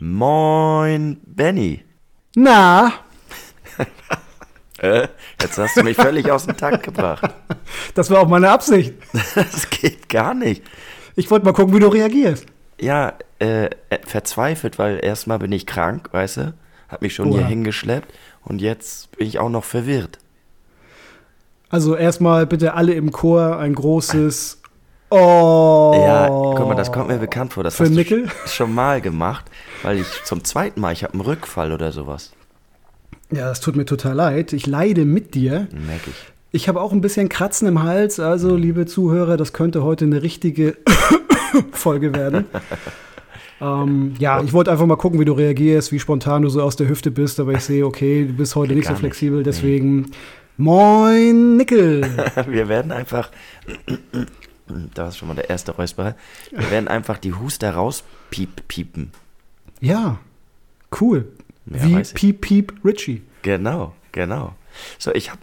Moin, Benny. Na, Äh, jetzt hast du mich völlig aus dem Takt gebracht. das war auch meine Absicht. Das geht gar nicht. Ich wollte mal gucken, wie du reagierst. Ja, äh, äh, verzweifelt, weil erstmal bin ich krank, weißt du? Hab mich schon hier Oha. hingeschleppt und jetzt bin ich auch noch verwirrt. Also erstmal bitte alle im Chor ein großes Oh. Ja, guck mal, das kommt mir bekannt vor. Das Für hast Nickel? du sch- schon mal gemacht, weil ich zum zweiten Mal, ich habe einen Rückfall oder sowas. Ja, das tut mir total leid. Ich leide mit dir. Merke ich. Ich habe auch ein bisschen Kratzen im Hals. Also, liebe Zuhörer, das könnte heute eine richtige Folge werden. ähm, ja, ich wollte einfach mal gucken, wie du reagierst, wie spontan du so aus der Hüfte bist. Aber ich sehe, okay, du bist heute nicht so flexibel. Deswegen, moin, Nickel. Wir werden einfach, da ist schon mal der erste Räusperer, wir werden einfach die Huster rauspiepen. Ja, cool. Ja, wie. Piep, Piep, Richie. Genau, genau. So, ich habe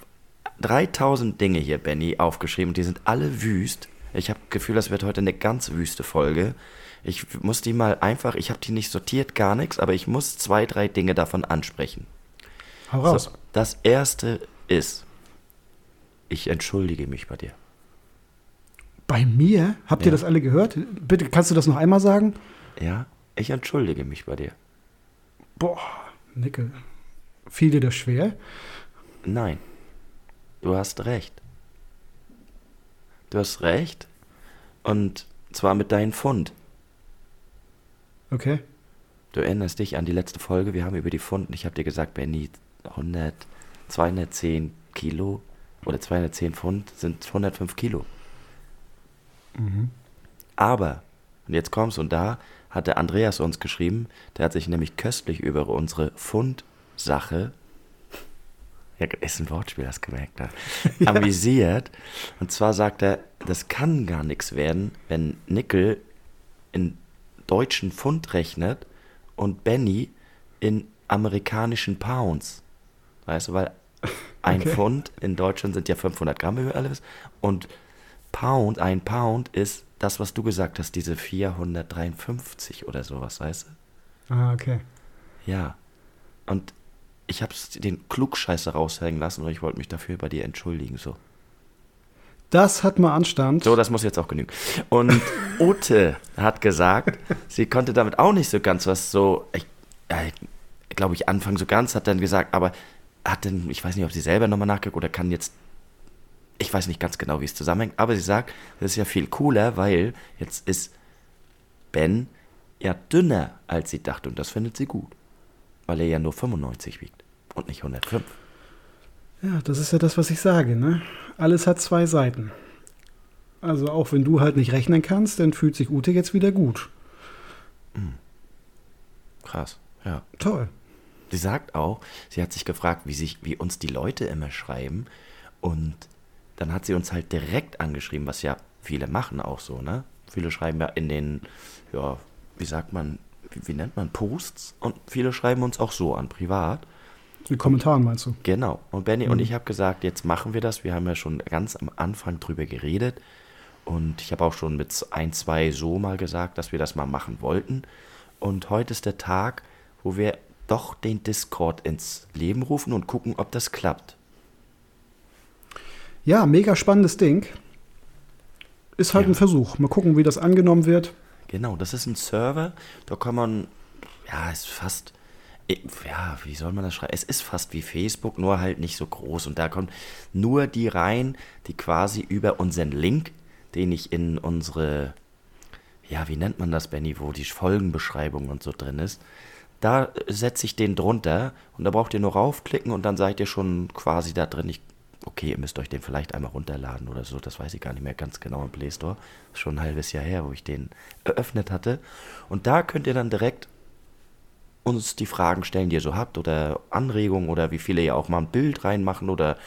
3000 Dinge hier, Benny, aufgeschrieben. Die sind alle wüst. Ich habe Gefühl, das wird heute eine ganz wüste Folge. Ich muss die mal einfach, ich habe die nicht sortiert, gar nichts, aber ich muss zwei, drei Dinge davon ansprechen. Hau raus. So, das erste ist, ich entschuldige mich bei dir. Bei mir? Habt ihr Ja. das alle gehört? Bitte, kannst du das noch einmal sagen? Ja, ich entschuldige mich bei dir. Boah, Nickel. Fiel dir das schwer? Nein, du hast recht. Du hast recht. Und zwar mit deinem Pfund. Okay. Du erinnerst dich an die letzte Folge, wir haben über die Pfund, ich habe dir gesagt, Benny, 100, 210 Kilo oder 210 Pfund sind 105 Kilo. Aber, und jetzt kommst und da hat der Andreas uns geschrieben, der hat sich nämlich köstlich über unsere Pfund-Sache, ja, ist ein Wortspiel, hast du gemerkt, ne? amüsiert. Und zwar sagt er, das kann gar nichts werden, wenn Nickel in deutschen Pfund rechnet und Benny in amerikanischen Pounds. Weißt du, weil ein Okay. Pfund in Deutschland sind ja 500 Gramm, wie wir alle wissen. Und Pound, ein Pound ist das, was du gesagt hast, diese 453 oder sowas, weißt du? Ah, okay. Ja. Und ich habe den Klugscheißer raushängen lassen und ich wollte mich dafür bei dir entschuldigen, so. Das hat mal Anstand. So, das muss jetzt auch genügen. Und Ute hat gesagt, sie konnte damit auch nicht so ganz was so, ich, äh, glaube ich, anfangen so ganz, hat dann gesagt, aber hat denn, ich weiß nicht, ob sie selber nochmal nachgeguckt oder kann jetzt, ich weiß nicht ganz genau, wie es zusammenhängt, aber sie sagt, das ist ja viel cooler, weil jetzt ist Ben ja dünner, als sie dachte und das findet sie gut, weil er ja nur 95 wiegt und nicht 105. Ja, das ist ja das, was ich sage, ne? Alles hat zwei Seiten. Also auch wenn du halt nicht rechnen kannst, dann fühlt sich Ute jetzt wieder gut. Krass, ja. Toll. Sie sagt auch, sie hat sich gefragt, wie, sich, wie uns die Leute immer schreiben. Und dann hat sie uns halt direkt angeschrieben, was ja viele machen auch so, ne? Viele schreiben ja in den, ja, wie sagt man, wie, wie nennt man, Posts. Und viele schreiben uns auch so an, privat. Mit Kommentaren meinst du? Genau. Und Benny und ich habe gesagt, jetzt machen wir das. Wir haben ja schon ganz am Anfang drüber geredet. Und ich habe auch schon mit ein, zwei so mal gesagt, dass wir das mal machen wollten. Und heute ist der Tag, wo wir doch den Discord ins Leben rufen und gucken, ob das klappt. Ja, mega spannendes Ding. Ist halt Ja. ein Versuch. Mal gucken, wie das angenommen wird. Genau, das ist ein Server, da kann man, ja, ist fast, ja, wie soll man das schreiben? Es ist fast wie Facebook, nur halt nicht so groß. Und da kommen nur die rein, die quasi über unseren Link, den ich in unsere, ja, wie nennt man das, Benny, wo die Folgenbeschreibung und so drin ist, da setze ich den drunter und da braucht ihr nur raufklicken und dann seid ihr schon quasi da drin. Ich, okay, ihr müsst euch den vielleicht einmal runterladen oder so, das weiß ich gar nicht mehr ganz genau im Play Store. Ist schon ein halbes Jahr her, wo ich den eröffnet hatte. Und da könnt ihr dann direkt uns die Fragen stellen, die ihr so habt oder Anregungen oder wie viele ihr auch mal ein Bild reinmachen oder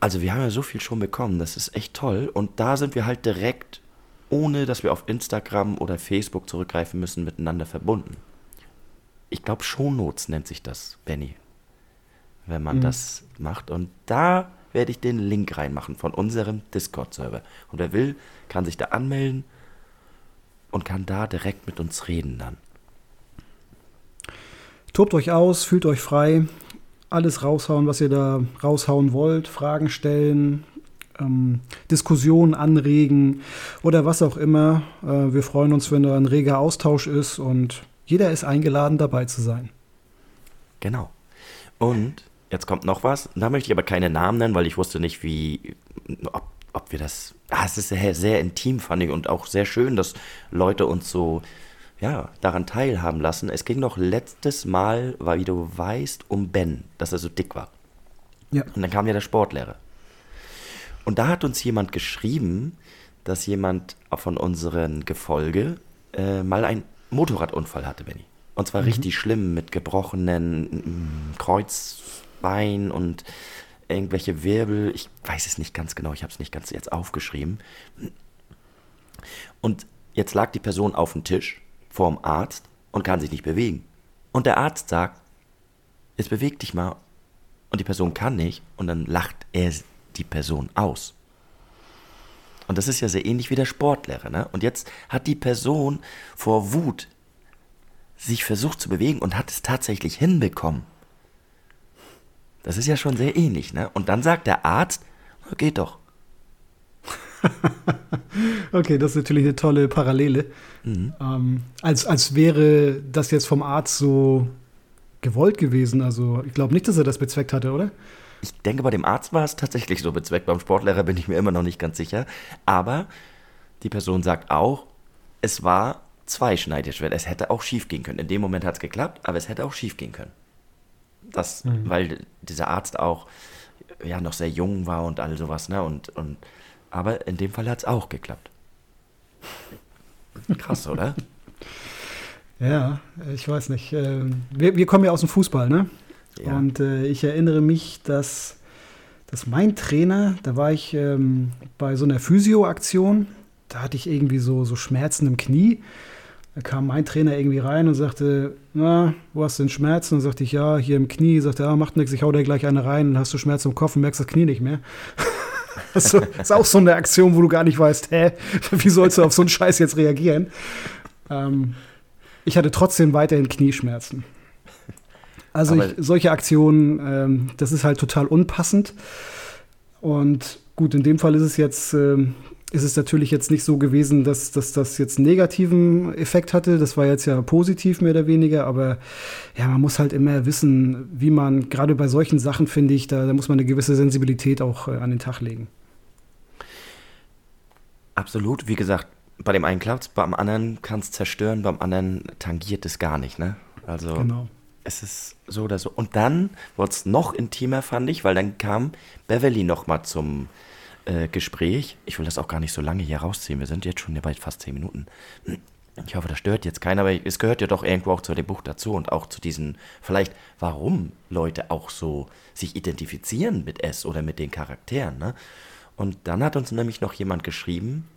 also wir haben ja so viel schon bekommen, das ist echt toll und da sind wir halt direkt ohne dass wir auf Instagram oder Facebook zurückgreifen müssen miteinander verbunden. Ich glaube Shownotes nennt sich das, Benny. Wenn man das macht und da werde ich den Link reinmachen von unserem Discord Server und wer will, kann sich da anmelden und kann da direkt mit uns reden dann. tobt euch aus, fühlt euch frei, alles raushauen, was ihr da raushauen wollt, Fragen stellen, ähm, Diskussionen anregen oder was auch immer. Äh, wir freuen uns, wenn da ein reger Austausch ist und jeder ist eingeladen, dabei zu sein. Genau. Und jetzt kommt noch was. Da möchte ich aber keine Namen nennen, weil ich wusste nicht, wie, ob, ob wir das. Ah, es ist sehr, sehr intim, fand ich, und auch sehr schön, dass Leute uns so ja, daran teilhaben lassen. Es ging doch letztes Mal, weil wie du weißt, um Ben, dass er so dick war. Ja. Und dann kam ja der Sportlehrer. Und da hat uns jemand geschrieben, dass jemand von unseren Gefolge äh, mal einen Motorradunfall hatte, Benny. Und zwar mhm. richtig schlimm mit gebrochenen mm, Kreuzbein und irgendwelche Wirbel. Ich weiß es nicht ganz genau, ich habe es nicht ganz jetzt aufgeschrieben. Und jetzt lag die Person auf dem Tisch vorm Arzt und kann sich nicht bewegen. Und der Arzt sagt, jetzt beweg dich mal. Und die Person kann nicht und dann lacht er die Person aus. Und das ist ja sehr ähnlich wie der Sportlehrer. Ne? Und jetzt hat die Person vor Wut sich versucht zu bewegen und hat es tatsächlich hinbekommen. Das ist ja schon sehr ähnlich. Ne? Und dann sagt der Arzt, geht doch. okay, das ist natürlich eine tolle Parallele. Mhm. Ähm, als, als wäre das jetzt vom Arzt so gewollt gewesen. Also ich glaube nicht, dass er das bezweckt hatte, oder? Ich denke, bei dem Arzt war es tatsächlich so bezweckt. Beim Sportlehrer bin ich mir immer noch nicht ganz sicher. Aber die Person sagt auch, es war zweischneidig. Es hätte auch schief gehen können. In dem Moment hat es geklappt, aber es hätte auch schief gehen können. Das, mhm. weil dieser Arzt auch ja noch sehr jung war und all sowas, ne? Und, und aber in dem Fall hat es auch geklappt. Krass, oder? Ja, ich weiß nicht. Ähm, wir, wir kommen ja aus dem Fußball, ne? Ja. Und äh, ich erinnere mich, dass, dass mein Trainer, da war ich ähm, bei so einer Physio-Aktion, da hatte ich irgendwie so, so Schmerzen im Knie. Da kam mein Trainer irgendwie rein und sagte, na, wo hast du denn Schmerzen? Und sagte ich, ja, hier im Knie. Sagte, ja, macht nichts, ich hau dir gleich eine rein. Dann hast du Schmerzen im Kopf und merkst das Knie nicht mehr. das ist auch so eine Aktion, wo du gar nicht weißt, hä, wie sollst du auf so einen Scheiß jetzt reagieren? Ähm, ich hatte trotzdem weiterhin Knieschmerzen. Also ich, solche Aktionen, ähm, das ist halt total unpassend. Und gut, in dem Fall ist es jetzt, ähm, ist es natürlich jetzt nicht so gewesen, dass, dass das jetzt einen negativen Effekt hatte. Das war jetzt ja positiv mehr oder weniger, aber ja, man muss halt immer wissen, wie man, gerade bei solchen Sachen, finde ich, da, da, muss man eine gewisse Sensibilität auch äh, an den Tag legen. Absolut, wie gesagt, bei dem einen klappt es, beim anderen kann es zerstören, beim anderen tangiert es gar nicht, ne? Also. Genau es ist so oder so. Und dann wurde es noch intimer, fand ich, weil dann kam Beverly nochmal zum äh, Gespräch. Ich will das auch gar nicht so lange hier rausziehen. Wir sind jetzt schon bei fast zehn Minuten. Ich hoffe, das stört jetzt keiner, aber es gehört ja doch irgendwo auch zu dem Buch dazu und auch zu diesen, vielleicht, warum Leute auch so sich identifizieren mit S oder mit den Charakteren. Ne? Und dann hat uns nämlich noch jemand geschrieben,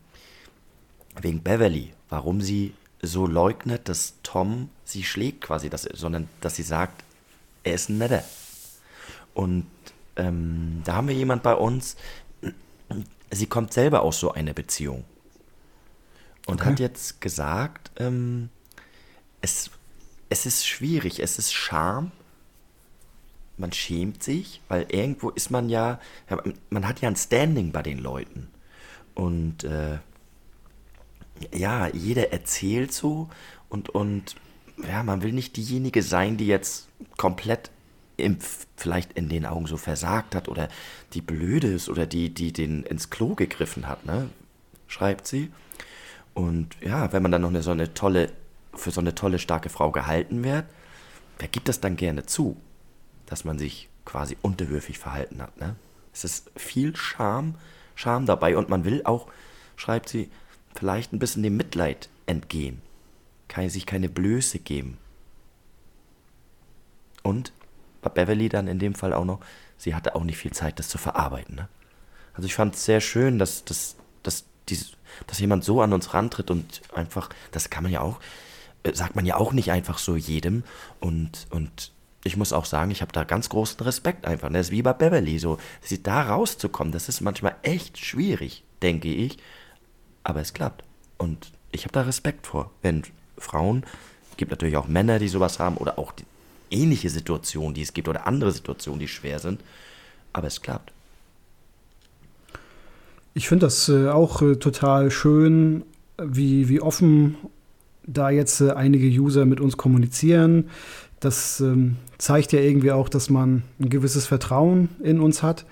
wegen Beverly, warum sie so leugnet, dass Tom sie schlägt quasi, dass, sondern dass sie sagt, er ist ein netter. Und ähm, da haben wir jemand bei uns, sie kommt selber aus so einer Beziehung. Und okay. hat jetzt gesagt, ähm, es, es ist schwierig, es ist Scham. Man schämt sich, weil irgendwo ist man ja, man hat ja ein Standing bei den Leuten. Und äh, ja, jeder erzählt so und, und ja, man will nicht diejenige sein, die jetzt komplett im, vielleicht in den Augen so versagt hat oder die blöde ist oder die, die den ins Klo gegriffen hat, ne? Schreibt sie. Und ja, wenn man dann noch eine, so eine tolle, für so eine tolle, starke Frau gehalten wird, wer gibt das dann gerne zu, dass man sich quasi unterwürfig verhalten hat, ne? Es ist viel Scham, Scham dabei und man will auch, schreibt sie, vielleicht ein bisschen dem Mitleid entgehen, kann sich keine Blöße geben. Und Beverly dann in dem Fall auch noch, sie hatte auch nicht viel Zeit, das zu verarbeiten. Ne? Also ich fand es sehr schön, dass, dass, dass, dies, dass jemand so an uns rantritt und einfach, das kann man ja auch, äh, sagt man ja auch nicht einfach so jedem. Und, und ich muss auch sagen, ich habe da ganz großen Respekt einfach. Das ist wie bei Beverly, so sie da rauszukommen, das ist manchmal echt schwierig, denke ich aber es klappt. Und ich habe da Respekt vor, wenn Frauen, gibt natürlich auch Männer, die sowas haben, oder auch die, ähnliche Situationen, die es gibt oder andere Situationen, die schwer sind. Aber es klappt. Ich finde das äh, auch äh, total schön, wie, wie offen da jetzt äh, einige User mit uns kommunizieren. Das ähm, zeigt ja irgendwie auch, dass man ein gewisses Vertrauen in uns hat.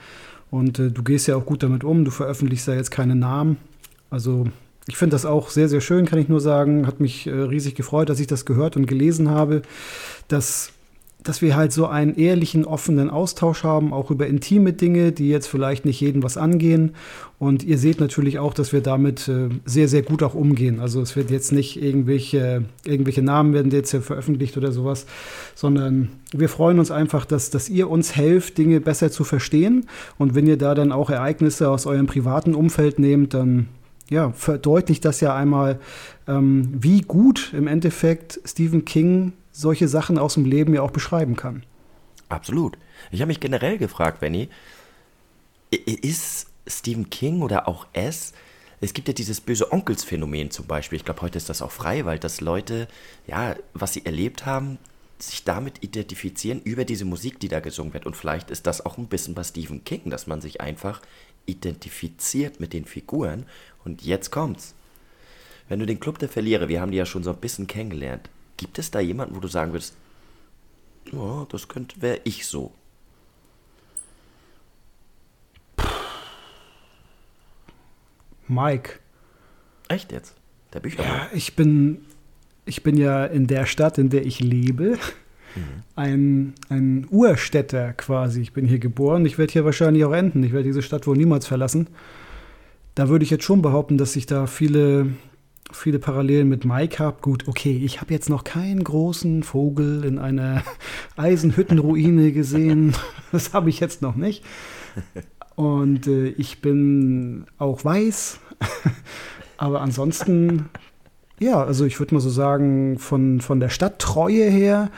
Und äh, du gehst ja auch gut damit um. Du veröffentlichst ja jetzt keine Namen. Also ich finde das auch sehr, sehr schön, kann ich nur sagen. Hat mich äh, riesig gefreut, dass ich das gehört und gelesen habe, dass dass wir halt so einen ehrlichen, offenen Austausch haben, auch über intime Dinge, die jetzt vielleicht nicht jeden was angehen. Und ihr seht natürlich auch, dass wir damit äh, sehr, sehr gut auch umgehen. Also es wird jetzt nicht irgendwelche, irgendwelche Namen werden jetzt hier veröffentlicht oder sowas, sondern wir freuen uns einfach, dass, dass ihr uns helft, Dinge besser zu verstehen. Und wenn ihr da dann auch Ereignisse aus eurem privaten Umfeld nehmt, dann ja, verdeutlicht das ja einmal, ähm, wie gut im Endeffekt Stephen King solche Sachen aus dem Leben ja auch beschreiben kann. Absolut. Ich habe mich generell gefragt, Benny, ist Stephen King oder auch S, es gibt ja dieses böse Onkelsphänomen zum Beispiel, ich glaube, heute ist das auch frei, weil dass Leute, ja, was sie erlebt haben, sich damit identifizieren über diese Musik, die da gesungen wird. Und vielleicht ist das auch ein bisschen bei Stephen King, dass man sich einfach identifiziert mit den Figuren. Und jetzt kommt's. Wenn du den Club der Verlierer, wir haben die ja schon so ein bisschen kennengelernt, Gibt es da jemanden, wo du sagen würdest, oh, das könnte, wäre ich so? Mike. Echt jetzt? Der Bücher. Ja, ich bin, ich bin ja in der Stadt, in der ich lebe, mhm. ein, ein Urstädter quasi. Ich bin hier geboren. Ich werde hier wahrscheinlich auch enden. Ich werde diese Stadt wohl niemals verlassen. Da würde ich jetzt schon behaupten, dass sich da viele viele Parallelen mit Mike habe. Gut, okay, ich habe jetzt noch keinen großen Vogel in einer Eisenhüttenruine gesehen. Das habe ich jetzt noch nicht. Und äh, ich bin auch weiß. Aber ansonsten, ja, also ich würde mal so sagen, von, von der Stadttreue her,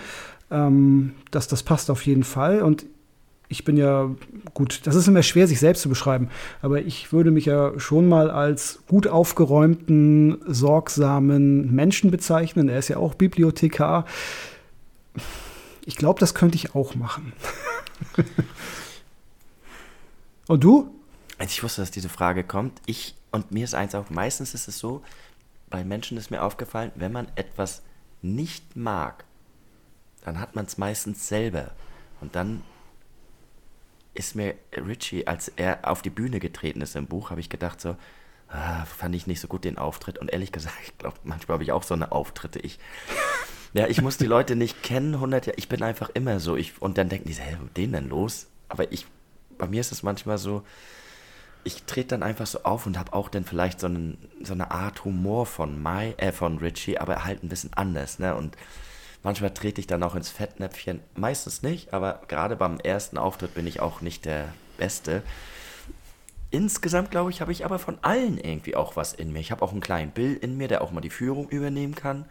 ähm, dass das passt auf jeden Fall. Und ich bin ja gut, das ist immer schwer, sich selbst zu beschreiben, aber ich würde mich ja schon mal als gut aufgeräumten, sorgsamen Menschen bezeichnen. Er ist ja auch Bibliothekar. Ich glaube, das könnte ich auch machen. und du? Als ich wusste, dass diese Frage kommt, ich und mir ist eins auch, meistens ist es so, bei Menschen ist mir aufgefallen, wenn man etwas nicht mag, dann hat man es meistens selber. Und dann ist mir Richie, als er auf die Bühne getreten ist im Buch, habe ich gedacht so, ah, fand ich nicht so gut den Auftritt. Und ehrlich gesagt, ich glaube, manchmal habe ich auch so eine Auftritte. Ich, ja, ich muss die Leute nicht kennen, 100 Jahre. Ich bin einfach immer so. Ich, und dann denken die, hey, den denn los? Aber ich, bei mir ist es manchmal so, ich trete dann einfach so auf und habe auch dann vielleicht so, einen, so eine Art Humor von Mai, äh, von Richie, aber halt ein bisschen anders, ne? Und Manchmal trete ich dann auch ins Fettnäpfchen. Meistens nicht, aber gerade beim ersten Auftritt bin ich auch nicht der Beste. Insgesamt, glaube ich, habe ich aber von allen irgendwie auch was in mir. Ich habe auch einen kleinen Bill in mir, der auch mal die Führung übernehmen kann.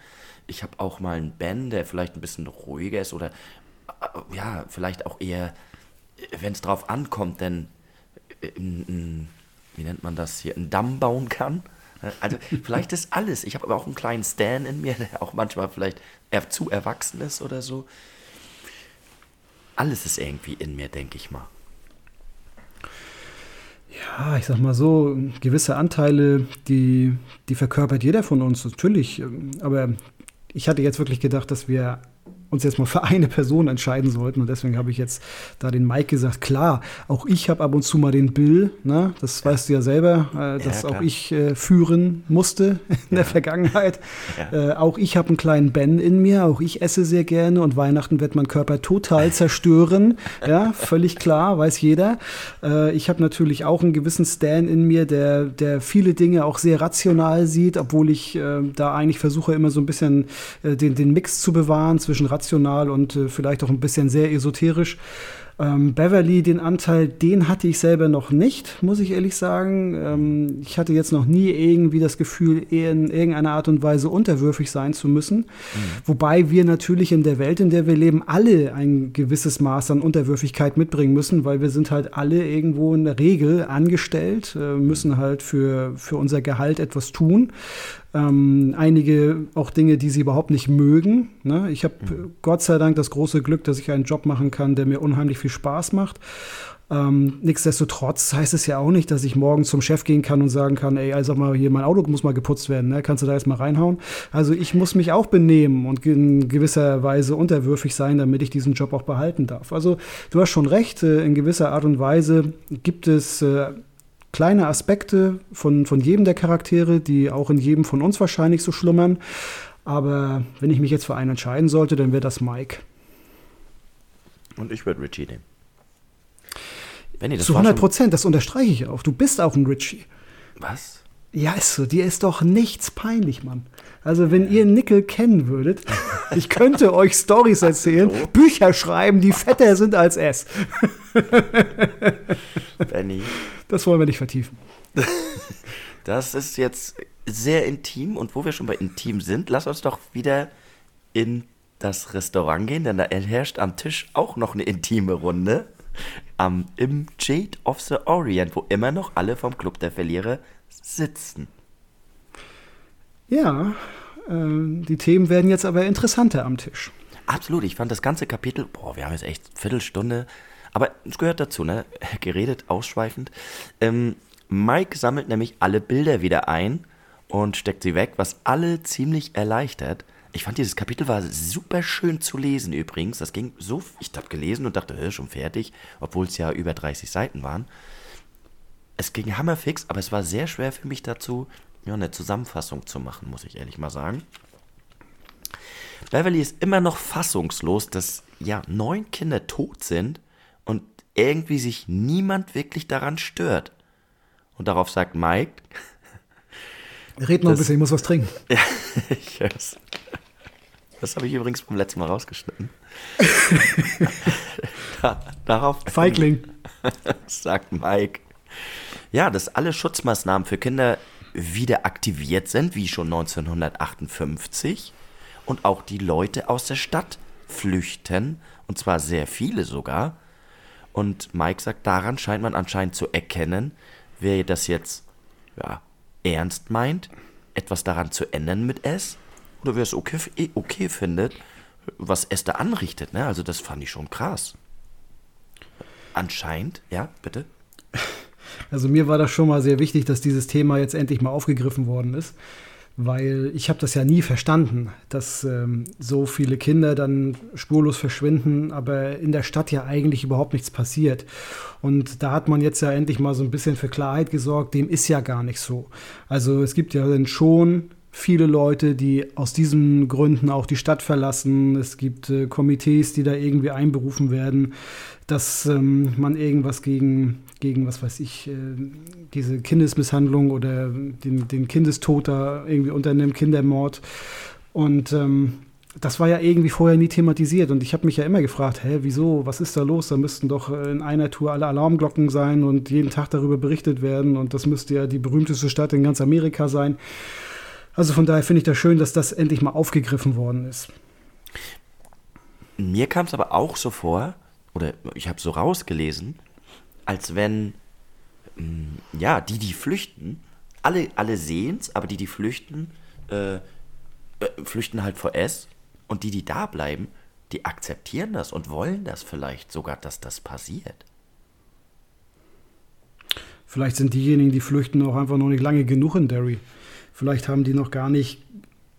Ich habe auch mal einen Ben, der vielleicht ein bisschen ruhiger ist oder äh, ja, vielleicht auch eher, wenn es drauf ankommt, denn äh, wie nennt man das hier, einen Damm bauen kann. Also vielleicht ist alles. Ich habe aber auch einen kleinen Stan in mir, der auch manchmal vielleicht zu erwachsen ist oder so. Alles ist irgendwie in mir, denke ich mal. Ja, ich sag mal so, gewisse Anteile, die, die verkörpert jeder von uns, natürlich. Aber ich hatte jetzt wirklich gedacht, dass wir uns jetzt mal für eine Person entscheiden sollten. Und deswegen habe ich jetzt da den Mike gesagt, klar, auch ich habe ab und zu mal den Bill, ne? das ja. weißt du ja selber, äh, dass ja, auch ich äh, führen musste in ja. der Vergangenheit. Äh, auch ich habe einen kleinen Ben in mir, auch ich esse sehr gerne und Weihnachten wird mein Körper total zerstören. ja, völlig klar, weiß jeder. Äh, ich habe natürlich auch einen gewissen Stan in mir, der, der viele Dinge auch sehr rational sieht, obwohl ich äh, da eigentlich versuche, immer so ein bisschen äh, den, den Mix zu bewahren zwischen rational rational und äh, vielleicht auch ein bisschen sehr esoterisch. Ähm, Beverly, den Anteil, den hatte ich selber noch nicht, muss ich ehrlich sagen. Ähm, ich hatte jetzt noch nie irgendwie das Gefühl, in irgendeiner Art und Weise unterwürfig sein zu müssen. Mhm. Wobei wir natürlich in der Welt, in der wir leben, alle ein gewisses Maß an Unterwürfigkeit mitbringen müssen, weil wir sind halt alle irgendwo in der Regel angestellt, äh, müssen halt für, für unser Gehalt etwas tun. Ähm, einige auch Dinge, die sie überhaupt nicht mögen. Ne? Ich habe mhm. Gott sei Dank das große Glück, dass ich einen Job machen kann, der mir unheimlich viel Spaß macht. Ähm, nichtsdestotrotz heißt es ja auch nicht, dass ich morgen zum Chef gehen kann und sagen kann, ey, also mal hier, mein Auto muss mal geputzt werden, ne? kannst du da jetzt mal reinhauen? Also ich muss mich auch benehmen und in gewisser Weise unterwürfig sein, damit ich diesen Job auch behalten darf. Also du hast schon recht, äh, in gewisser Art und Weise gibt es äh, kleine Aspekte von, von jedem der Charaktere, die auch in jedem von uns wahrscheinlich so schlummern. Aber wenn ich mich jetzt für einen entscheiden sollte, dann wäre das Mike. Und ich würde Richie nehmen. Benny, das Zu 100 Prozent, das unterstreiche ich auch. Du bist auch ein Richie. Was? Ja, ist so. Dir ist doch nichts peinlich, Mann. Also, wenn ihr Nickel kennen würdet, ich könnte euch Stories erzählen, so. Bücher schreiben, die fetter sind als es. Benny. Das wollen wir nicht vertiefen. Das ist jetzt sehr intim und wo wir schon bei intim sind, lass uns doch wieder in das Restaurant gehen, denn da herrscht am Tisch auch noch eine intime Runde am, im Jade of the Orient, wo immer noch alle vom Club der Verlierer sitzen. Ja, äh, die Themen werden jetzt aber interessanter am Tisch. Absolut, ich fand das ganze Kapitel, boah, wir haben jetzt echt Viertelstunde, aber es gehört dazu, ne? Geredet, ausschweifend. Ähm, Mike sammelt nämlich alle Bilder wieder ein und steckt sie weg, was alle ziemlich erleichtert. Ich fand dieses Kapitel war super schön zu lesen übrigens. Das ging so, ich habe gelesen und dachte, schon fertig, obwohl es ja über 30 Seiten waren. Es ging hammerfix, aber es war sehr schwer für mich dazu, ja, eine Zusammenfassung zu machen, muss ich ehrlich mal sagen. Beverly ist immer noch fassungslos, dass ja neun Kinder tot sind und irgendwie sich niemand wirklich daran stört. Und darauf sagt Mike. Red noch ein bisschen, ich muss was trinken. Ja, ich hör's. Das habe ich übrigens beim letzten Mal rausgeschnitten. da, darauf. Feigling. sagt Mike. Ja, dass alle Schutzmaßnahmen für Kinder wieder aktiviert sind, wie schon 1958. Und auch die Leute aus der Stadt flüchten. Und zwar sehr viele sogar. Und Mike sagt, daran scheint man anscheinend zu erkennen, wer das jetzt ja, ernst meint, etwas daran zu ändern mit S oder wer es okay, eh, okay findet, was Esther anrichtet. Ne? Also das fand ich schon krass. Anscheinend, ja, bitte. Also mir war das schon mal sehr wichtig, dass dieses Thema jetzt endlich mal aufgegriffen worden ist, weil ich habe das ja nie verstanden, dass ähm, so viele Kinder dann spurlos verschwinden, aber in der Stadt ja eigentlich überhaupt nichts passiert. Und da hat man jetzt ja endlich mal so ein bisschen für Klarheit gesorgt, dem ist ja gar nicht so. Also es gibt ja dann schon viele Leute, die aus diesen Gründen auch die Stadt verlassen. Es gibt äh, Komitees, die da irgendwie einberufen werden, dass ähm, man irgendwas gegen, gegen, was weiß ich, äh, diese Kindesmisshandlung oder den, den Kindestod da irgendwie unternimmt, Kindermord. Und ähm, das war ja irgendwie vorher nie thematisiert und ich habe mich ja immer gefragt, hä, wieso, was ist da los? Da müssten doch in einer Tour alle Alarmglocken sein und jeden Tag darüber berichtet werden und das müsste ja die berühmteste Stadt in ganz Amerika sein. Also von daher finde ich das schön, dass das endlich mal aufgegriffen worden ist. Mir kam es aber auch so vor, oder ich habe so rausgelesen, als wenn, mm, ja, die, die flüchten, alle, alle sehen es, aber die, die flüchten, äh, äh, flüchten halt vor S und die, die da bleiben, die akzeptieren das und wollen das vielleicht sogar, dass das passiert. Vielleicht sind diejenigen, die flüchten, auch einfach noch nicht lange genug in Derry. Vielleicht haben die noch gar nicht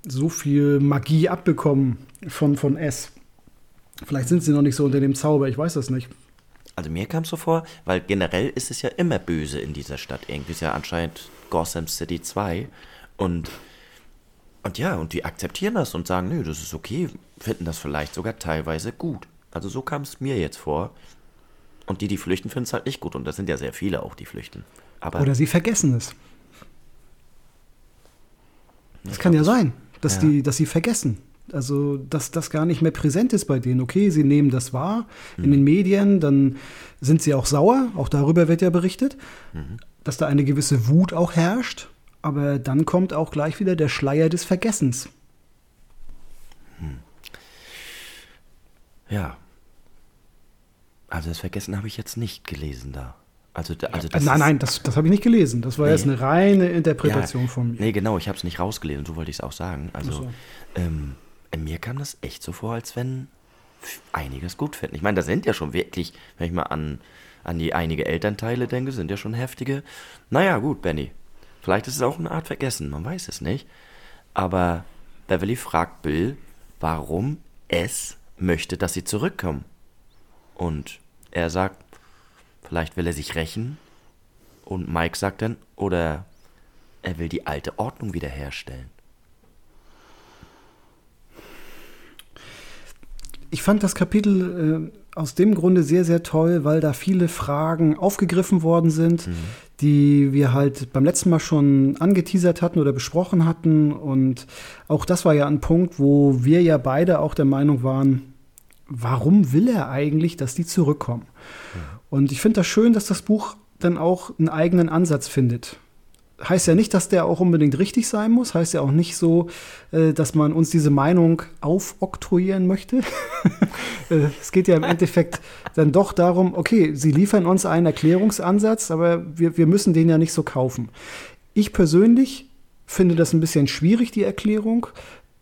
so viel Magie abbekommen von, von S. Vielleicht sind sie noch nicht so unter dem Zauber, ich weiß das nicht. Also mir kam es so vor, weil generell ist es ja immer böse in dieser Stadt. Irgendwie ist ja anscheinend Gotham City 2. Und, und ja, und die akzeptieren das und sagen, nö, das ist okay, finden das vielleicht sogar teilweise gut. Also so kam es mir jetzt vor. Und die, die flüchten, finden es halt nicht gut. Und das sind ja sehr viele auch, die flüchten. Aber Oder sie vergessen es. Das kann ja sein, dass, ja. Die, dass sie vergessen. Also, dass das gar nicht mehr präsent ist bei denen. Okay, sie nehmen das wahr mhm. in den Medien, dann sind sie auch sauer, auch darüber wird ja berichtet, mhm. dass da eine gewisse Wut auch herrscht, aber dann kommt auch gleich wieder der Schleier des Vergessens. Hm. Ja. Also das Vergessen habe ich jetzt nicht gelesen da. Also, also das nein, nein, das, das habe ich nicht gelesen. Das war nee. jetzt eine reine Interpretation ja, von mir. Nee, genau, ich habe es nicht rausgelesen, so wollte ich es auch sagen. Also, so. ähm, mir kam das echt so vor, als wenn einiges gut finden. Ich meine, da sind ja schon wirklich, wenn ich mal an, an die einige Elternteile denke, sind ja schon heftige. Naja, gut, Benny. Vielleicht ist es auch eine Art Vergessen, man weiß es nicht. Aber Beverly fragt Bill, warum es möchte, dass sie zurückkommen. Und er sagt, Vielleicht will er sich rächen. Und Mike sagt dann, oder er will die alte Ordnung wiederherstellen. Ich fand das Kapitel äh, aus dem Grunde sehr, sehr toll, weil da viele Fragen aufgegriffen worden sind, mhm. die wir halt beim letzten Mal schon angeteasert hatten oder besprochen hatten. Und auch das war ja ein Punkt, wo wir ja beide auch der Meinung waren, warum will er eigentlich, dass die zurückkommen? Mhm. Und ich finde das schön, dass das Buch dann auch einen eigenen Ansatz findet. Heißt ja nicht, dass der auch unbedingt richtig sein muss. Heißt ja auch nicht so, äh, dass man uns diese Meinung aufoktroyieren möchte. Äh, es geht ja im Endeffekt dann doch darum, okay, sie liefern uns einen Erklärungsansatz, aber wir, wir müssen den ja nicht so kaufen. Ich persönlich finde das ein bisschen schwierig, die Erklärung.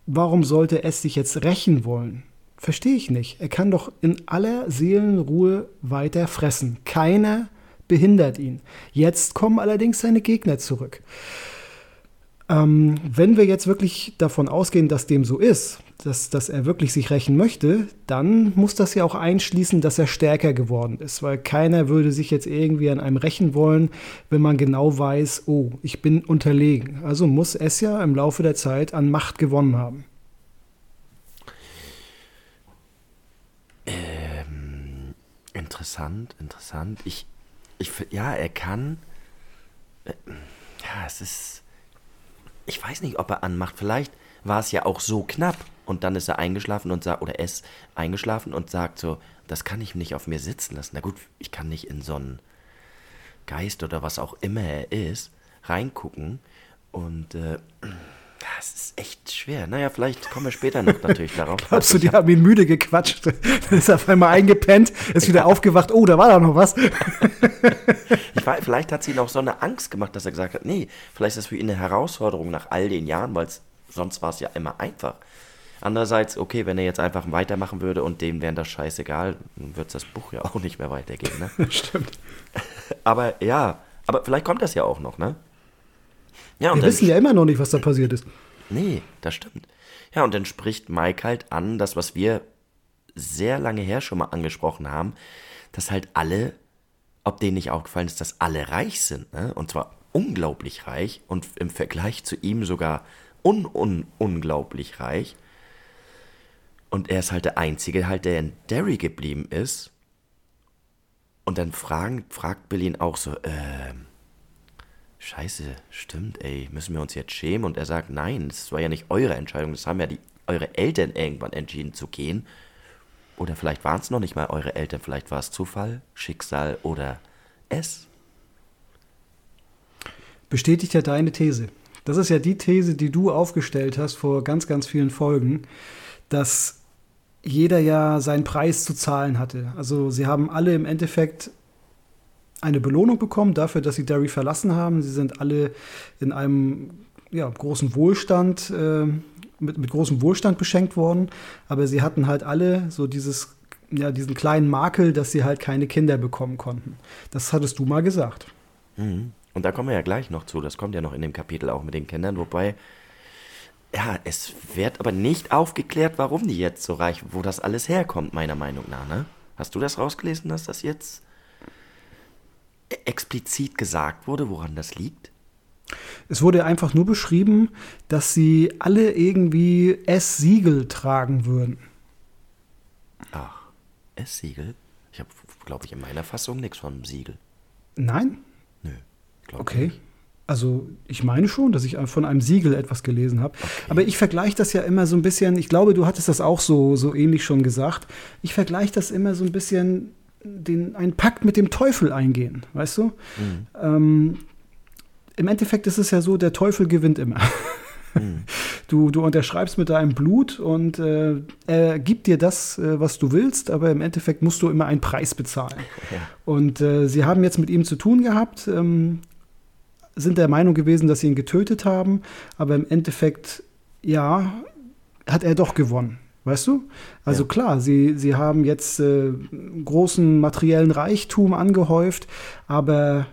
Warum sollte es sich jetzt rächen wollen? Verstehe ich nicht. Er kann doch in aller Seelenruhe weiter fressen. Keiner behindert ihn. Jetzt kommen allerdings seine Gegner zurück. Ähm, wenn wir jetzt wirklich davon ausgehen, dass dem so ist, dass, dass er wirklich sich rächen möchte, dann muss das ja auch einschließen, dass er stärker geworden ist, weil keiner würde sich jetzt irgendwie an einem rächen wollen, wenn man genau weiß, oh, ich bin unterlegen. Also muss es ja im Laufe der Zeit an Macht gewonnen haben. Interessant, interessant. Ich, ich, ja, er kann. Äh, ja, es ist. Ich weiß nicht, ob er anmacht. Vielleicht war es ja auch so knapp und dann ist er eingeschlafen und sagt, oder es eingeschlafen und sagt so, das kann ich nicht auf mir sitzen lassen. Na gut, ich kann nicht in so einen Geist oder was auch immer er ist reingucken und äh, das ist echt schwer. Naja, vielleicht kommen wir später noch natürlich darauf. Glaubst du, die haben ihn müde gequatscht? Dann ist er auf einmal eingepennt, ist wieder aufgewacht. Oh, da war da noch was. ich weiß, vielleicht hat sie noch so eine Angst gemacht, dass er gesagt hat, nee, vielleicht ist das für ihn eine Herausforderung nach all den Jahren, weil sonst war es ja immer einfach. Andererseits, okay, wenn er jetzt einfach weitermachen würde und dem wäre das scheißegal, dann wird das Buch ja auch nicht mehr weitergehen, ne? Stimmt. Aber ja, aber vielleicht kommt das ja auch noch, ne? Ja, Wir wissen ja immer noch nicht, was da passiert ist. Nee, das stimmt. Ja, und dann spricht Mike halt an, das, was wir sehr lange her schon mal angesprochen haben, dass halt alle, ob denen nicht aufgefallen ist, dass alle reich sind, ne? Und zwar unglaublich reich und im Vergleich zu ihm sogar un, un unglaublich reich. Und er ist halt der Einzige, halt, der in Derry geblieben ist. Und dann fragen, fragt Bill ihn auch so, ähm, Scheiße, stimmt, ey, müssen wir uns jetzt schämen? Und er sagt, nein, das war ja nicht eure Entscheidung, das haben ja die, eure Eltern irgendwann entschieden zu gehen. Oder vielleicht waren es noch nicht mal eure Eltern, vielleicht war es Zufall, Schicksal oder es. Bestätigt ja deine These. Das ist ja die These, die du aufgestellt hast vor ganz, ganz vielen Folgen, dass jeder ja seinen Preis zu zahlen hatte. Also sie haben alle im Endeffekt eine Belohnung bekommen dafür, dass sie Derry verlassen haben. Sie sind alle in einem ja, großen Wohlstand, äh, mit, mit großem Wohlstand beschenkt worden. Aber sie hatten halt alle so dieses, ja, diesen kleinen Makel, dass sie halt keine Kinder bekommen konnten. Das hattest du mal gesagt. Mhm. Und da kommen wir ja gleich noch zu. Das kommt ja noch in dem Kapitel auch mit den Kindern. Wobei, ja, es wird aber nicht aufgeklärt, warum die jetzt so reich, wo das alles herkommt, meiner Meinung nach. Ne? Hast du das rausgelesen, dass das jetzt explizit gesagt wurde, woran das liegt? Es wurde einfach nur beschrieben, dass sie alle irgendwie S-Siegel tragen würden. Ach, S-Siegel? Ich habe, glaube ich, in meiner Fassung nichts von Siegel. Nein? Nö. Okay. Nicht. Also ich meine schon, dass ich von einem Siegel etwas gelesen habe. Okay. Aber ich vergleiche das ja immer so ein bisschen, ich glaube, du hattest das auch so, so ähnlich schon gesagt. Ich vergleiche das immer so ein bisschen den, einen Pakt mit dem Teufel eingehen, weißt du? Mhm. Ähm, Im Endeffekt ist es ja so, der Teufel gewinnt immer. Mhm. Du, du unterschreibst mit deinem Blut und äh, er gibt dir das, äh, was du willst, aber im Endeffekt musst du immer einen Preis bezahlen. Ja. Und äh, sie haben jetzt mit ihm zu tun gehabt, ähm, sind der Meinung gewesen, dass sie ihn getötet haben, aber im Endeffekt, ja, hat er doch gewonnen. Weißt du? Also ja. klar, sie, sie haben jetzt äh, großen materiellen Reichtum angehäuft, aber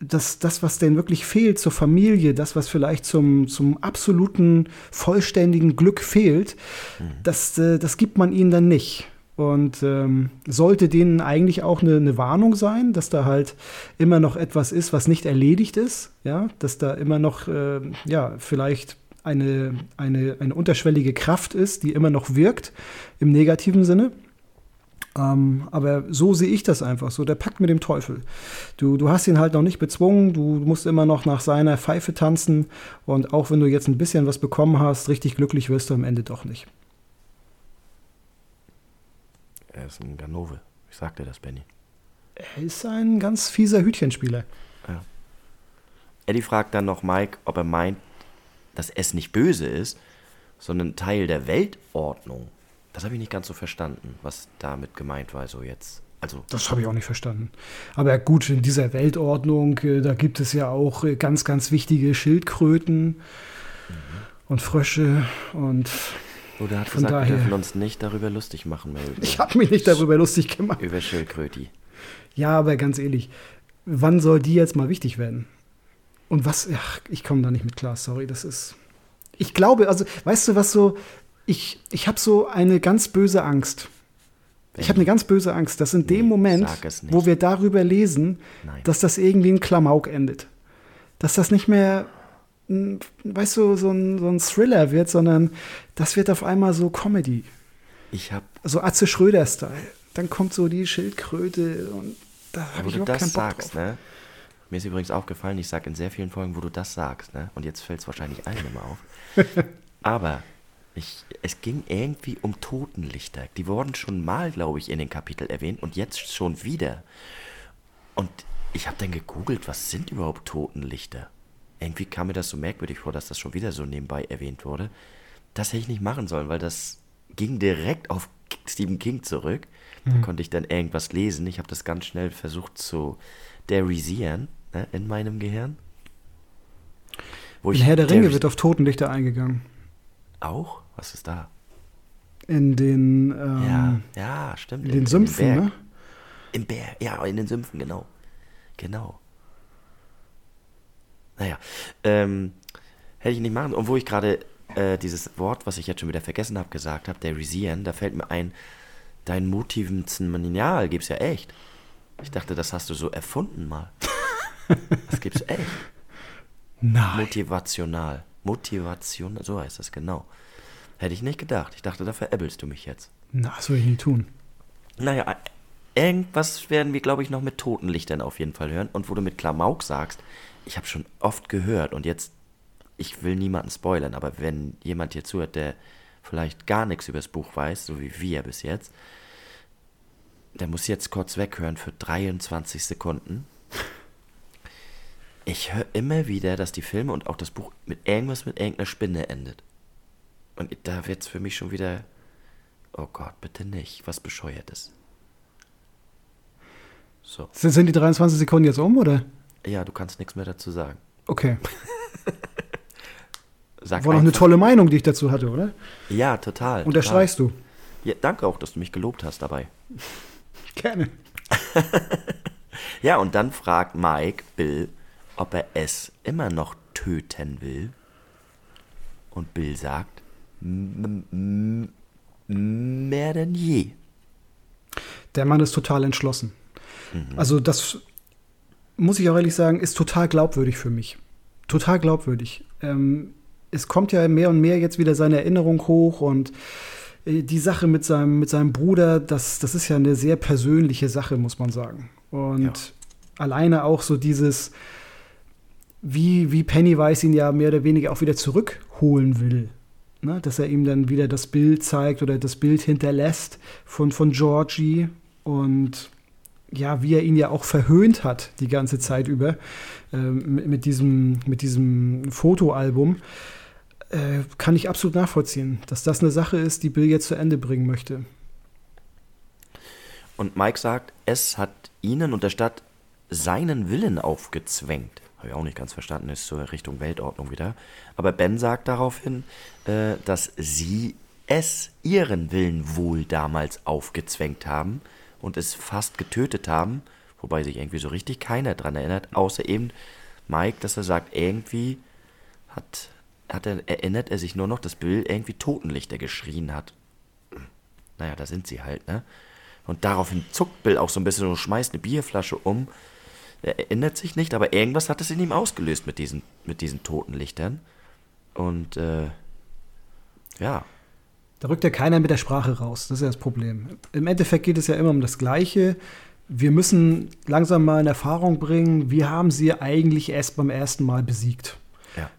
das, das, was denen wirklich fehlt zur Familie, das, was vielleicht zum, zum absoluten, vollständigen Glück fehlt, mhm. das, äh, das gibt man ihnen dann nicht. Und ähm, sollte denen eigentlich auch eine, eine, Warnung sein, dass da halt immer noch etwas ist, was nicht erledigt ist, ja, dass da immer noch, äh, ja, vielleicht eine, eine, eine unterschwellige Kraft ist, die immer noch wirkt im negativen Sinne. Ähm, aber so sehe ich das einfach, so der Pakt mit dem Teufel. Du, du hast ihn halt noch nicht bezwungen, du musst immer noch nach seiner Pfeife tanzen und auch wenn du jetzt ein bisschen was bekommen hast, richtig glücklich wirst du am Ende doch nicht. Er ist ein Ganove. Ich sagte das, Benny. Er ist ein ganz fieser Hütchenspieler. Ja. Eddie fragt dann noch Mike, ob er meint, dass es nicht böse ist, sondern Teil der Weltordnung. Das habe ich nicht ganz so verstanden, was damit gemeint war, so jetzt. Also, das habe ich auch nicht verstanden. Aber gut, in dieser Weltordnung, äh, da gibt es ja auch äh, ganz, ganz wichtige Schildkröten mhm. und Frösche und. Oder hat von gesagt, daher, wir dürfen uns nicht darüber lustig machen, Mel. Ich habe mich nicht darüber lustig gemacht. Über Schildkröti. Ja, aber ganz ehrlich, wann soll die jetzt mal wichtig werden? Und was, ach, ich komme da nicht mit klar, sorry, das ist. Ich glaube, also, weißt du, was so, ich, ich habe so eine ganz böse Angst. Ich habe eine ganz böse Angst, dass in dem nee, Moment, wo wir darüber lesen, Nein. dass das irgendwie ein Klamauk endet. Dass das nicht mehr, weißt du, so ein, so ein Thriller wird, sondern das wird auf einmal so Comedy. Ich habe so Atze Schröder-Style. Dann kommt so die Schildkröte und da habe ich auch keinen Bock sagst, drauf. Ne? Mir ist übrigens aufgefallen, ich sage in sehr vielen Folgen, wo du das sagst, ne? und jetzt fällt es wahrscheinlich allen immer auf. Aber ich, es ging irgendwie um Totenlichter. Die wurden schon mal, glaube ich, in den Kapitel erwähnt und jetzt schon wieder. Und ich habe dann gegoogelt, was sind überhaupt Totenlichter? Irgendwie kam mir das so merkwürdig vor, dass das schon wieder so nebenbei erwähnt wurde. Das hätte ich nicht machen sollen, weil das ging direkt auf Stephen King zurück. Da mhm. konnte ich dann irgendwas lesen. Ich habe das ganz schnell versucht zu derisieren ne, in meinem Gehirn. Wo in Herr der Ringe wird auf Totenlichter eingegangen. Auch? Was ist da? In den, ähm, ja, ja, stimmt. In den in, Sümpfen, in ne? Im Berg, ja, in den Sümpfen, genau. Genau. Naja, ähm, hätte ich nicht machen. Und wo ich gerade äh, dieses Wort, was ich jetzt schon wieder vergessen habe, gesagt habe, der Resian, da fällt mir ein, dein Motivenzenmanial gibt's ja echt. Ich dachte, das hast du so erfunden mal. Das gibt's echt. Nein. Motivational. Motivation, so heißt das genau. Hätte ich nicht gedacht. Ich dachte, da veräppelst du mich jetzt. Na, das will ich nie tun. Naja, irgendwas werden wir, glaube ich, noch mit Totenlichtern auf jeden Fall hören. Und wo du mit Klamauk sagst, ich habe schon oft gehört und jetzt, ich will niemanden spoilern, aber wenn jemand hier zuhört, der vielleicht gar nichts über das Buch weiß, so wie wir bis jetzt, der muss jetzt kurz weghören für 23 Sekunden. Ich höre immer wieder, dass die Filme und auch das Buch mit irgendwas mit irgendeiner Spinne endet. Und da wird es für mich schon wieder, oh Gott, bitte nicht, was bescheuertes. So. Sind die 23 Sekunden jetzt um, oder? Ja, du kannst nichts mehr dazu sagen. Okay. Sag War noch eine tolle Meinung, die ich dazu hatte, oder? Ja, total. Unterstreichst du? Ja, danke auch, dass du mich gelobt hast dabei. Gerne. ja, und dann fragt Mike Bill, ob er es immer noch töten will. Und Bill sagt, mehr denn je. Der Mann ist total entschlossen. Mhm. Also das muss ich auch ehrlich sagen, ist total glaubwürdig für mich. Total glaubwürdig. Ähm, es kommt ja mehr und mehr jetzt wieder seine Erinnerung hoch und äh, die Sache mit seinem, mit seinem Bruder, das, das ist ja eine sehr persönliche Sache, muss man sagen. Und ja. alleine auch so dieses, wie, wie Pennywise ihn ja mehr oder weniger auch wieder zurückholen will. Ne? Dass er ihm dann wieder das Bild zeigt oder das Bild hinterlässt von, von Georgie und ja, wie er ihn ja auch verhöhnt hat die ganze Zeit über äh, mit, diesem, mit diesem Fotoalbum äh, kann ich absolut nachvollziehen, dass das eine Sache ist, die Bill jetzt zu Ende bringen möchte. Und Mike sagt, es hat ihnen und der Stadt seinen Willen aufgezwängt. Habe ich auch nicht ganz verstanden, ist so Richtung Weltordnung wieder. Aber Ben sagt daraufhin, äh, dass sie es ihren Willen wohl damals aufgezwängt haben und es fast getötet haben, wobei sich irgendwie so richtig keiner dran erinnert, außer eben Mike, dass er sagt, irgendwie hat, hat er, erinnert er sich nur noch, dass Bill irgendwie Totenlichter geschrien hat. Naja, da sind sie halt, ne? Und daraufhin zuckt Bill auch so ein bisschen und schmeißt eine Bierflasche um. Er erinnert sich nicht, aber irgendwas hat es in ihm ausgelöst mit diesen, mit diesen Totenlichtern. Und äh, ja. Da rückt ja keiner mit der Sprache raus. Das ist ja das Problem. Im Endeffekt geht es ja immer um das Gleiche. Wir müssen langsam mal in Erfahrung bringen, wie haben sie eigentlich erst beim ersten Mal besiegt. Ja.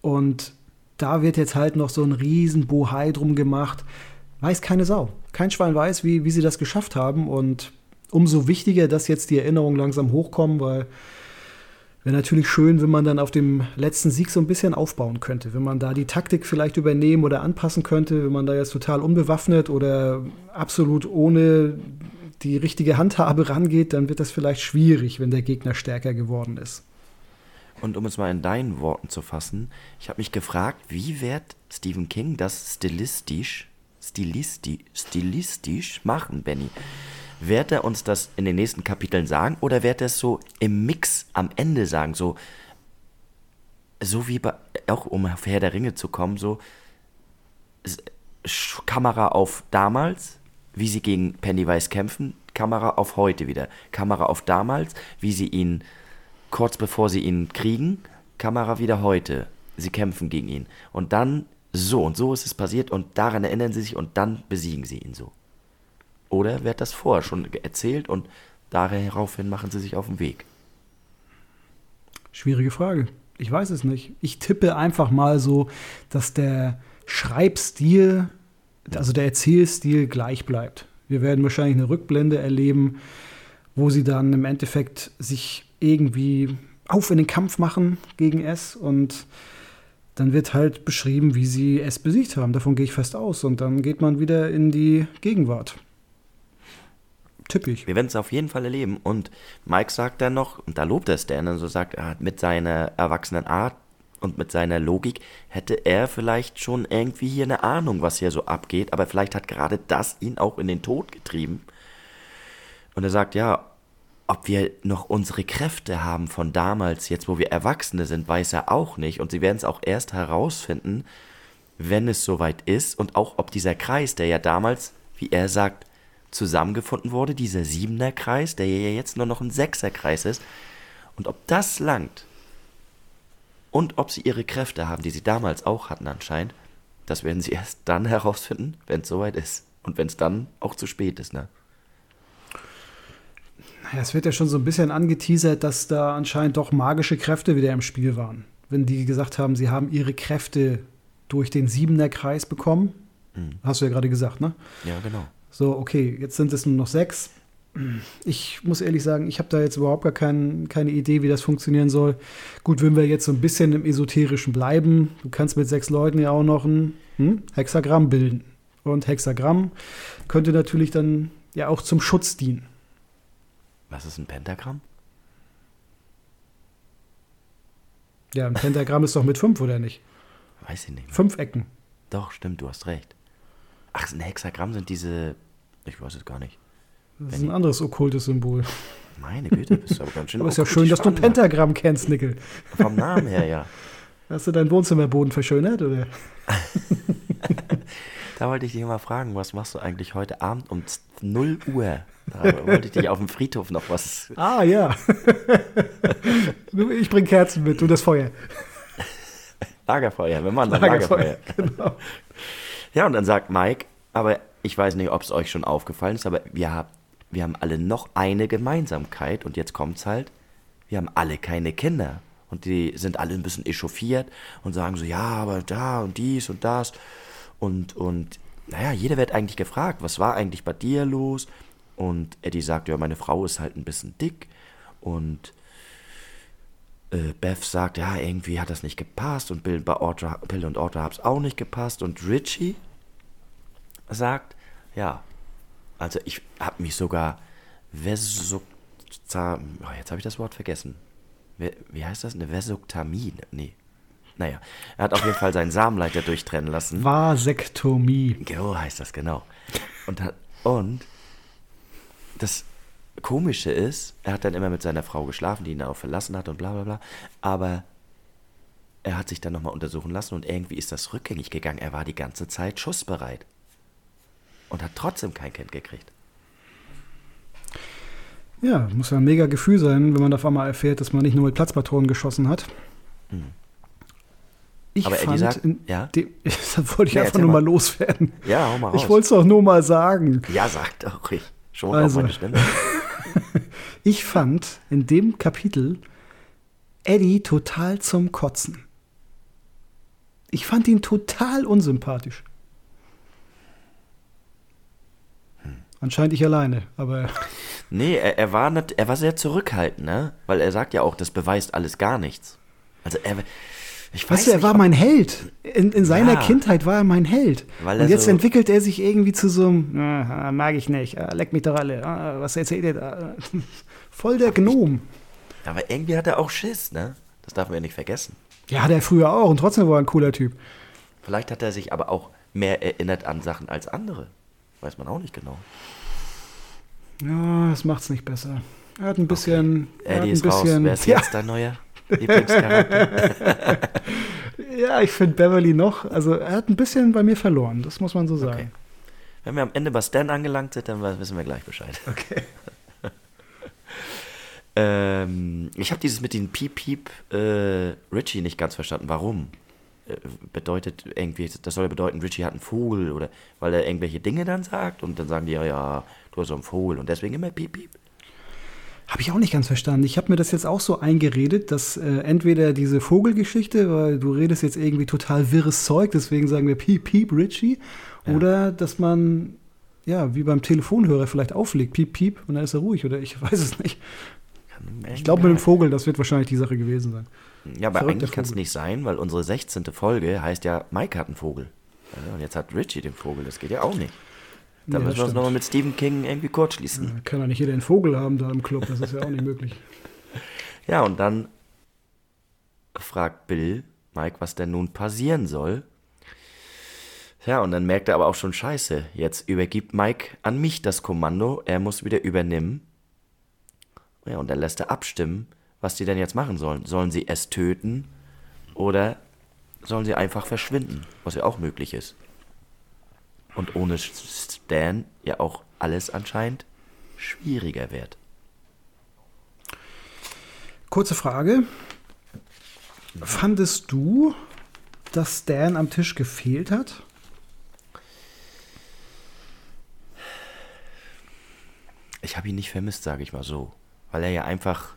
Und da wird jetzt halt noch so ein riesen Bohai drum gemacht. Weiß keine Sau. Kein Schwein weiß, wie, wie sie das geschafft haben. Und umso wichtiger, dass jetzt die Erinnerungen langsam hochkommen, weil Wäre natürlich schön, wenn man dann auf dem letzten Sieg so ein bisschen aufbauen könnte. Wenn man da die Taktik vielleicht übernehmen oder anpassen könnte, wenn man da jetzt total unbewaffnet oder absolut ohne die richtige Handhabe rangeht, dann wird das vielleicht schwierig, wenn der Gegner stärker geworden ist. Und um es mal in deinen Worten zu fassen, ich habe mich gefragt, wie wird Stephen King das stilistisch, stilistisch, stilistisch machen, Benny? Wird er uns das in den nächsten Kapiteln sagen oder wird er es so im Mix am Ende sagen? So, so wie bei, auch um auf Herr der Ringe zu kommen, so Kamera auf damals, wie sie gegen Pennywise kämpfen, Kamera auf heute wieder. Kamera auf damals, wie sie ihn kurz bevor sie ihn kriegen, Kamera wieder heute. Sie kämpfen gegen ihn. Und dann so und so ist es passiert und daran erinnern sie sich und dann besiegen sie ihn so. Oder wird das vorher schon erzählt und daraufhin machen sie sich auf den Weg? Schwierige Frage. Ich weiß es nicht. Ich tippe einfach mal so, dass der Schreibstil, also der Erzählstil gleich bleibt. Wir werden wahrscheinlich eine Rückblende erleben, wo sie dann im Endeffekt sich irgendwie auf in den Kampf machen gegen S und dann wird halt beschrieben, wie sie es besiegt haben. Davon gehe ich fest aus. Und dann geht man wieder in die Gegenwart. Typisch. Wir werden es auf jeden Fall erleben. Und Mike sagt dann noch, und da lobt er Stan, und so sagt er, mit seiner erwachsenen Art und mit seiner Logik hätte er vielleicht schon irgendwie hier eine Ahnung, was hier so abgeht, aber vielleicht hat gerade das ihn auch in den Tod getrieben. Und er sagt, ja, ob wir noch unsere Kräfte haben von damals, jetzt wo wir Erwachsene sind, weiß er auch nicht. Und sie werden es auch erst herausfinden, wenn es soweit ist. Und auch ob dieser Kreis, der ja damals, wie er sagt, zusammengefunden wurde, dieser Siebener-Kreis, der ja jetzt nur noch ein Sechser-Kreis ist, und ob das langt und ob sie ihre Kräfte haben, die sie damals auch hatten anscheinend, das werden sie erst dann herausfinden, wenn es soweit ist. Und wenn es dann auch zu spät ist, ne? Naja, es wird ja schon so ein bisschen angeteasert, dass da anscheinend doch magische Kräfte wieder im Spiel waren. Wenn die gesagt haben, sie haben ihre Kräfte durch den Siebener-Kreis bekommen. Mhm. Hast du ja gerade gesagt, ne? Ja, genau. So, okay, jetzt sind es nur noch sechs. Ich muss ehrlich sagen, ich habe da jetzt überhaupt gar kein, keine Idee, wie das funktionieren soll. Gut, wenn wir jetzt so ein bisschen im Esoterischen bleiben, du kannst mit sechs Leuten ja auch noch ein hm, Hexagramm bilden. Und Hexagramm könnte natürlich dann ja auch zum Schutz dienen. Was ist ein Pentagramm? Ja, ein Pentagramm ist doch mit fünf, oder nicht? Weiß ich nicht. Mehr. Fünf Ecken. Doch, stimmt, du hast recht. Ach, ein Hexagramm sind diese. Ich weiß es gar nicht. Das ist ein anderes okkultes Symbol. Meine Güte, bist du aber ganz schön. aber ist ja schön, dass du ein Pentagramm kennst, Nickel. Vom Namen her, ja. Hast du deinen Wohnzimmerboden verschönert, oder? da wollte ich dich mal fragen, was machst du eigentlich heute Abend um 0 Uhr? Da wollte ich dich auf dem Friedhof noch was. Ah, ja. ich bring Kerzen mit, du das Feuer. Lagerfeuer, wir machen dann Lagerfeuer. Lagerfeuer. Genau. Ja, und dann sagt Mike, aber ich weiß nicht, ob es euch schon aufgefallen ist, aber wir, wir haben alle noch eine Gemeinsamkeit und jetzt kommt's halt, wir haben alle keine Kinder. Und die sind alle ein bisschen echauffiert und sagen so, ja, aber da und dies und das. Und, und naja, jeder wird eigentlich gefragt, was war eigentlich bei dir los? Und Eddie sagt, ja, meine Frau ist halt ein bisschen dick. Und äh, Beth sagt, ja, irgendwie hat das nicht gepasst und Bill, bei Audra, Bill und Audra hat es auch nicht gepasst und Richie sagt, ja, also ich habe mich sogar Vesukta, oh, jetzt habe ich das Wort vergessen. Wie, wie heißt das? Eine Vesuktamie? Nee. Naja, er hat auf jeden Fall seinen Samenleiter durchtrennen lassen. Vasektomie. So heißt das, genau. Und, hat, und das Komische ist, er hat dann immer mit seiner Frau geschlafen, die ihn auch verlassen hat und bla bla bla. Aber er hat sich dann nochmal untersuchen lassen und irgendwie ist das rückgängig gegangen. Er war die ganze Zeit schussbereit. Und hat trotzdem kein Kind gekriegt. Ja, muss ja ein mega Gefühl sein, wenn man auf einmal erfährt, dass man nicht nur mit Platzpatronen geschossen hat. Hm. Ich Aber fand, sagt- ja? dem, das wollte ich Nee, einfach nur mal mal. loswerden. Ja, hau mal raus. Ich wollte es doch nur mal sagen. ja, sag doch ruhig. Schon Also. auf meine Stimme. Ich fand in dem Kapitel Eddie total zum Kotzen. Ich fand ihn total unsympathisch. Anscheinend ich alleine, aber Nee, er, er, war nicht, er war sehr zurückhaltend, ne? Weil er sagt ja auch, das beweist alles gar nichts. Also er. Ich weiß weißt du, er nicht, war mein Held. In, in seiner Ja. Kindheit war er mein Held. Und jetzt so- entwickelt er sich irgendwie zu so einem, "Ah, mag ich nicht, ah, leck mich doch alle, ah, was erzählt ihr da? Voll der Gnom. Aber irgendwie hat er auch Schiss, ne? Das darf man ja nicht vergessen. Ja, hat er früher auch und trotzdem war er ein cooler Typ. Vielleicht hat er sich aber auch mehr erinnert an Sachen als andere. Weiß man auch nicht genau. Ja, das macht's nicht besser. Er hat ein bisschen. Er hat Eddie ein ist raus. bisschen Wer ist ja, jetzt dein neuer Lieblingscharakter? ja, ich finde Beverly noch. Also, er hat ein bisschen bei mir verloren, das muss man so sagen. Okay. Wenn wir am Ende bei Stan angelangt sind, dann wissen wir gleich Bescheid. Okay. Ähm, ich habe dieses mit den Piep Piep äh, Richie nicht ganz verstanden. Warum? Äh, bedeutet irgendwie, das soll ja bedeuten, Richie hat einen Vogel oder weil er irgendwelche Dinge dann sagt und dann sagen die ja, ja, du hast so einen Vogel und deswegen immer Piep Piep. Habe ich auch nicht ganz verstanden. Ich habe mir das jetzt auch so eingeredet, dass äh, entweder diese Vogelgeschichte, weil du redest jetzt irgendwie total wirres Zeug, deswegen sagen wir Piep, Piep, Richie, Ja. oder dass man, ja, wie beim Telefonhörer vielleicht auflegt, Piep, Piep, und dann ist er ruhig, oder ich weiß es nicht. Ich glaube, mit dem Vogel, das wird wahrscheinlich die Sache gewesen sein. Ja, aber Verrückter eigentlich kann es nicht sein, weil unsere 16. Folge heißt ja, Mike hat einen Vogel. Und jetzt hat Richie den Vogel, das geht ja auch nicht. Da das müssen wir uns nochmal mit Stephen King irgendwie kurz schließen. Kann ja nicht jeder einen Vogel haben da im Club, das ist ja auch nicht möglich. Ja, und dann fragt Bill Mike, was denn nun passieren soll. Ja, und dann merkt er aber auch schon Scheiße. Jetzt übergibt Mike an mich das Kommando. Er muss wieder übernehmen. Ja, und dann lässt er abstimmen, was die denn jetzt machen sollen. Sollen sie es töten oder sollen sie einfach verschwinden, was ja auch möglich ist. Und ohne Stan ja auch alles anscheinend schwieriger wird. Kurze Frage. Fandest du, dass Stan am Tisch gefehlt hat? Ich habe ihn nicht vermisst, sage ich mal so. Weil er ja einfach.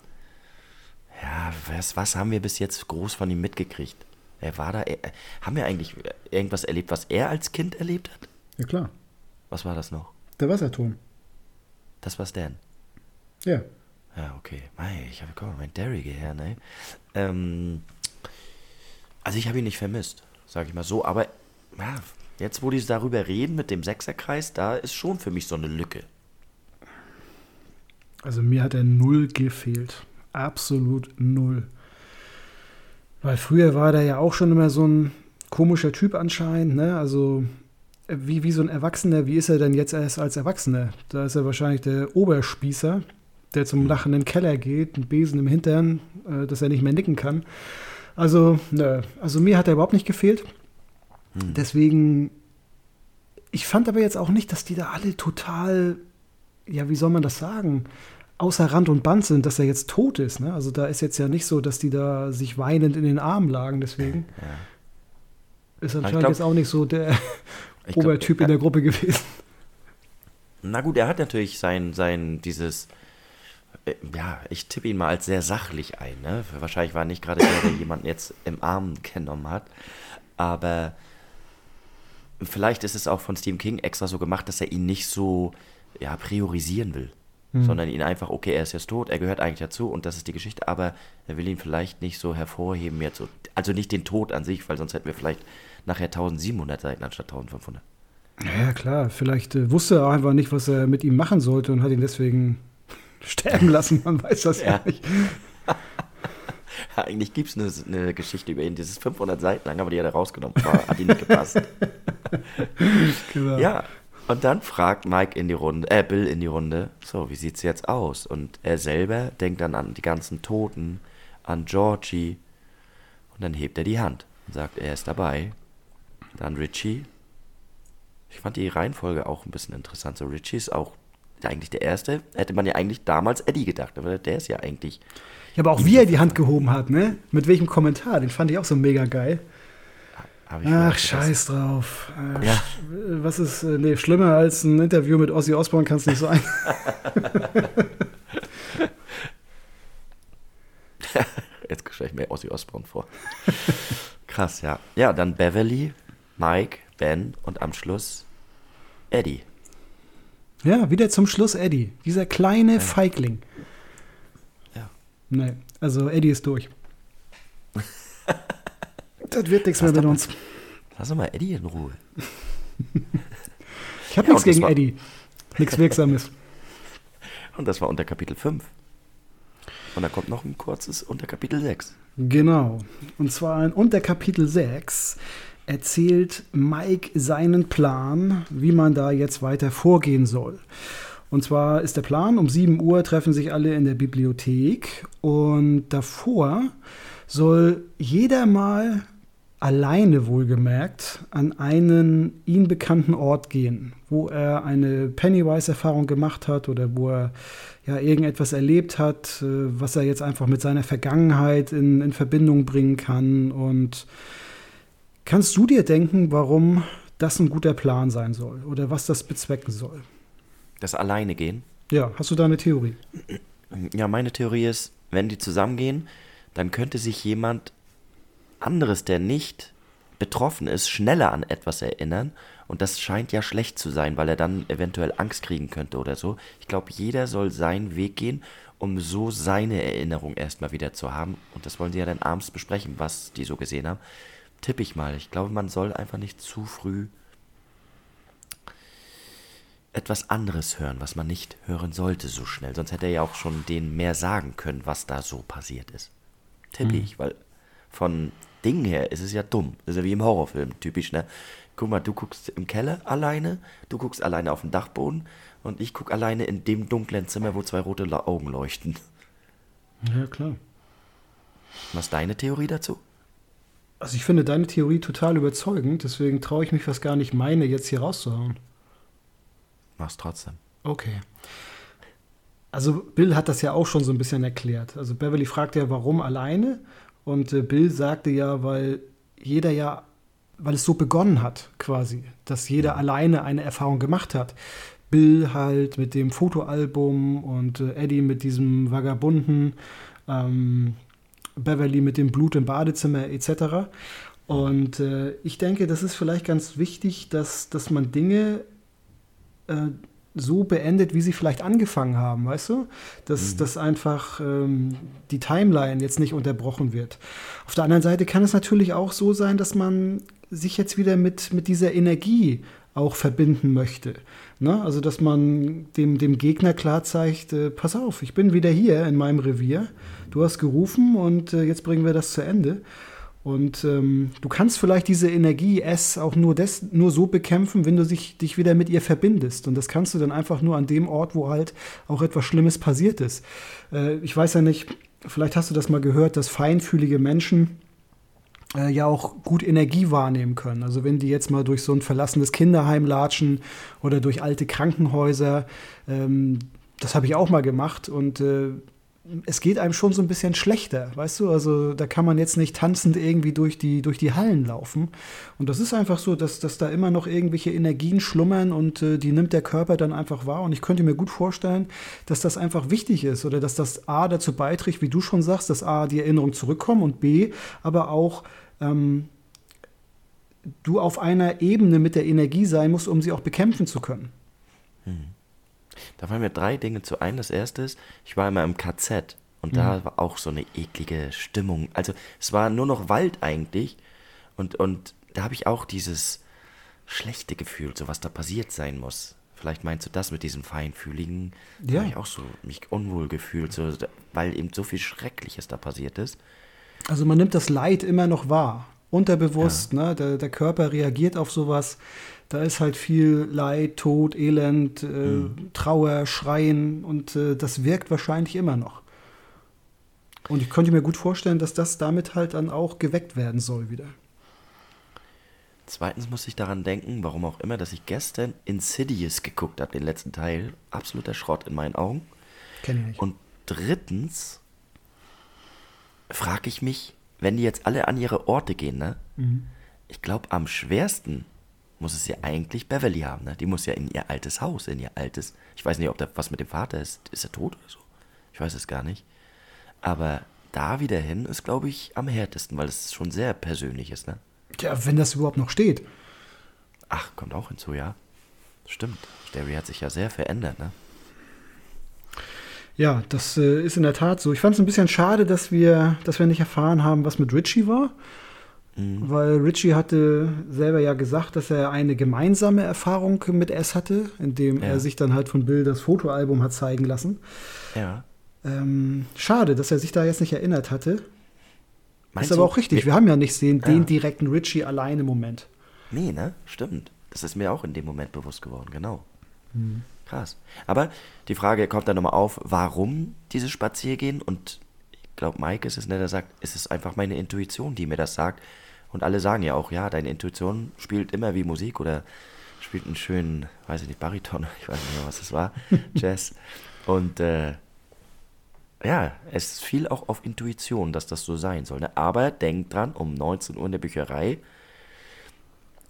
Ja, was, was haben wir bis jetzt groß von ihm mitgekriegt? Er war da. Er, haben wir eigentlich irgendwas erlebt, was er als Kind erlebt hat? Ja, klar. Was war das noch? Der Wasserturm. Das war Stan. Ja. Ja, okay. Mei, ich habe, mal, mein Derrick her, ne? Ähm, also ich habe ihn nicht vermisst, sage ich mal so. Aber ja, jetzt, wo die darüber reden mit dem Sechserkreis, da ist schon für mich so eine Lücke. Also mir hat er null gefehlt. Absolut null. Weil früher war der ja auch schon immer so ein komischer Typ anscheinend, ne? Also wie, wie so ein Erwachsener, wie ist er denn jetzt erst als Erwachsener? Da ist er wahrscheinlich der Oberspießer, der zum lachenden Keller geht, einen Besen im Hintern, äh, dass er nicht mehr nicken kann. Also, nö, also mir hat er überhaupt nicht gefehlt. Deswegen, ich fand aber jetzt auch nicht, dass die da alle total, ja, wie soll man das sagen, außer Rand und Band sind, dass er jetzt tot ist. Ne? Also da ist jetzt ja nicht so, dass die da sich weinend in den Armen lagen. Deswegen Ja. ist anscheinend glaub- jetzt auch nicht so der Obertyp in der Gruppe gewesen. Na gut, er hat natürlich sein, sein, dieses, äh, ja, ich tippe ihn mal als sehr sachlich ein, ne? Wahrscheinlich war er nicht gerade der, der jemanden jetzt im Arm genommen hat, aber vielleicht ist es auch von Stephen King extra so gemacht, dass er ihn nicht so, ja, priorisieren will. sondern ihn einfach, okay, er ist jetzt tot, er gehört eigentlich dazu und das ist die Geschichte, aber er will ihn vielleicht nicht so hervorheben jetzt. So, also nicht den Tod an sich, weil sonst hätten wir vielleicht nachher 1700 Seiten anstatt 1500. Ja, klar. Vielleicht äh, wusste er einfach nicht, was er mit ihm machen sollte und hat ihn deswegen sterben lassen. Man weiß das ja, Ja. nicht. Eigentlich gibt es eine, eine Geschichte über ihn, das ist 500 Seiten lang, aber die hat er rausgenommen, war, hat ihm nicht gepasst. Genau. Ja, und dann fragt Mike in die Runde, äh, Bill in die Runde, so, wie sieht's jetzt aus? Und er selber denkt dann an die ganzen Toten, an Georgie. Und dann hebt er die Hand und sagt, er ist dabei. Dann Richie. Ich fand die Reihenfolge auch ein bisschen interessant. So, Richie ist auch eigentlich der Erste. Hätte man ja eigentlich damals Eddie gedacht, aber der ist ja eigentlich. Ja, aber auch wie er die Hand gehoben hat, ne? Mit welchem Kommentar, den fand ich auch so mega geil. Ach, scheiß drauf. Äh, Ja. Was ist, äh, nee, schlimmer als ein Interview mit Ozzy Osbourne kann es nicht sein. Jetzt stelle ich mir Ozzy Osbourne vor. Krass, ja. Ja, dann Beverly, Mike, Ben und am Schluss Eddie. Ja, wieder zum Schluss Eddie. Dieser kleine Feigling. Ja. Nee, also Eddie ist durch. das wird nichts mehr mit uns. Lass doch mal Eddie in Ruhe. Ich habe Ja, nichts gegen Eddie. Nichts Wirksames. Und das war unter Kapitel 5. Und da kommt noch ein kurzes unter Kapitel 6. Genau. Und zwar in Unterkapitel 6 erzählt Mike seinen Plan, wie man da jetzt weiter vorgehen soll. Und zwar ist der Plan, um 7 Uhr treffen sich alle in der Bibliothek und davor soll jeder mal alleine wohlgemerkt an einen ihm bekannten Ort gehen, wo er eine Pennywise-Erfahrung gemacht hat oder wo er ja irgendetwas erlebt hat, äh, was er jetzt einfach mit seiner Vergangenheit in, in Verbindung bringen kann. Und kannst du dir denken, warum das ein guter Plan sein soll oder was das bezwecken soll? Das alleine gehen. Ja, hast du da eine Theorie? Ja, meine Theorie ist, wenn die zusammengehen, dann könnte sich jemand anderes, der nicht betroffen ist, schneller an etwas erinnern. Und das scheint ja schlecht zu sein, weil er dann eventuell Angst kriegen könnte oder so. Ich glaube, jeder soll seinen Weg gehen, um so seine Erinnerung erstmal wieder zu haben. Und das wollen sie ja dann abends besprechen, was die so gesehen haben. Tippe ich mal. Ich glaube, man soll einfach nicht zu früh etwas anderes hören, was man nicht hören sollte so schnell. Sonst hätte er ja auch schon denen mehr sagen können, was da so passiert ist. Tippe ich, weil von Dingen her ist es ja dumm. Das ist ja wie im Horrorfilm, typisch, ne? Guck mal, du guckst im Keller alleine, du guckst alleine auf dem Dachboden und ich guck alleine in dem dunklen Zimmer, wo zwei rote Augen leuchten. Ja, klar. Was ist deine Theorie dazu? Also ich finde deine Theorie total überzeugend, deswegen traue ich mich fast gar nicht, meine jetzt hier rauszuhauen. Mach's trotzdem. Okay. Also Bill hat das ja auch schon so ein bisschen erklärt. Also Beverly fragt ja, warum alleine? Und äh, Bill sagte ja, weil jeder ja, weil es so begonnen hat, quasi, dass jeder alleine eine Erfahrung gemacht hat. Bill halt mit dem Fotoalbum und äh, Eddie mit diesem Vagabunden, ähm, Beverly mit dem Blut im Badezimmer etc. Und äh, ich denke, das ist vielleicht ganz wichtig, dass, dass man Dinge äh, so beendet, wie sie vielleicht angefangen haben, weißt du? Dass, dass einfach ähm, die Timeline jetzt nicht unterbrochen wird. Auf der anderen Seite kann es natürlich auch so sein, dass man sich jetzt wieder mit, mit dieser Energie auch verbinden möchte. Ne? Also, dass man dem, dem Gegner klar zeigt, äh, pass auf, ich bin wieder hier in meinem Revier, du hast gerufen und äh, jetzt bringen wir das zu Ende. Und ähm, du kannst vielleicht diese Energie S auch nur, des, nur so bekämpfen, wenn du sich, dich wieder mit ihr verbindest. Und das kannst du dann einfach nur an dem Ort, wo halt auch etwas Schlimmes passiert ist. Äh, ich weiß ja nicht, vielleicht hast du das mal gehört, dass feinfühlige Menschen äh, ja auch gut Energie wahrnehmen können. Also wenn die jetzt mal durch so ein verlassenes Kinderheim latschen oder durch alte Krankenhäuser, ähm, das habe ich auch mal gemacht und äh, es geht einem schon so ein bisschen schlechter, weißt du? Also da kann man jetzt nicht tanzend irgendwie durch die, durch die Hallen laufen. Und das ist einfach so, dass, dass da immer noch irgendwelche Energien schlummern und äh, die nimmt der Körper dann einfach wahr. Und ich könnte mir gut vorstellen, dass das einfach wichtig ist oder dass das A dazu beiträgt, wie du schon sagst, dass A die Erinnerung zurückkommen und B aber auch ähm, du auf einer Ebene mit der Energie sein musst, um sie auch bekämpfen zu können. Da fallen mir drei Dinge zu ein. Das erste ist, ich war immer im KZ und mhm. da war auch so eine eklige Stimmung. Also es war nur noch Wald eigentlich und, und da habe ich auch dieses schlechte Gefühl, so was da passiert sein muss. Vielleicht meinst du das mit diesem feinfühligen? Ja. Da habe ich auch so mich unwohl gefühlt, so, weil eben so viel Schreckliches da passiert ist. Also man nimmt das Leid immer noch wahr, unterbewusst. Ja. Ne? Der, der Körper reagiert auf sowas. Da ist halt viel Leid, Tod, Elend, äh, mhm. Trauer, Schreien und äh, das wirkt wahrscheinlich immer noch. Und ich könnte mir gut vorstellen, dass das damit halt dann auch geweckt werden soll wieder. Zweitens muss ich daran denken, warum auch immer, dass ich gestern Insidious geguckt habe, den letzten Teil. Absoluter Schrott in meinen Augen. Kenn ich nicht. Und drittens frage ich mich, wenn die jetzt alle an ihre Orte gehen, ne? Mhm. Ich glaube, am schwersten muss es ja eigentlich Beverly haben, ne? Die muss ja in ihr altes Haus, in ihr altes. Ich weiß nicht, ob da was mit dem Vater ist. Ist er tot oder so? Ich weiß es gar nicht. Aber da wieder hin ist, glaube ich, am härtesten, weil es schon sehr persönlich ist, ne? Ja, wenn das überhaupt noch steht. Ach, kommt auch hinzu, ja. Stimmt. Derry hat sich ja sehr verändert, ne? Ja, das äh, ist in der Tat so. Ich fand es ein bisschen schade, dass wir, dass wir nicht erfahren haben, was mit Richie war. Mhm. Weil Richie hatte selber ja gesagt, dass er eine gemeinsame Erfahrung mit S hatte, indem ja. er sich dann halt von Bill das Fotoalbum hat zeigen lassen. Ja. Ähm, schade, dass er sich da jetzt nicht erinnert hatte. Meinst ist aber auch richtig. Wir haben ja nicht den, ja. den direkten Richie allein im Moment. Nee, ne? Stimmt. Das ist mir auch in dem Moment bewusst geworden, genau. Mhm. Krass. Aber die Frage kommt dann nochmal auf, warum dieses Spaziergehen? Und ich glaube, Mike ist es, ne, der sagt, es ist einfach meine Intuition, die mir das sagt. Und alle sagen ja auch, ja, deine Intuition spielt immer wie Musik oder spielt einen schönen, weiß ich nicht, Bariton, ich weiß nicht mehr, was das war, Jazz. Und äh, ja, es fiel auch auf Intuition, dass das so sein soll. Ne? Aber denk dran, um 19 Uhr in der Bücherei.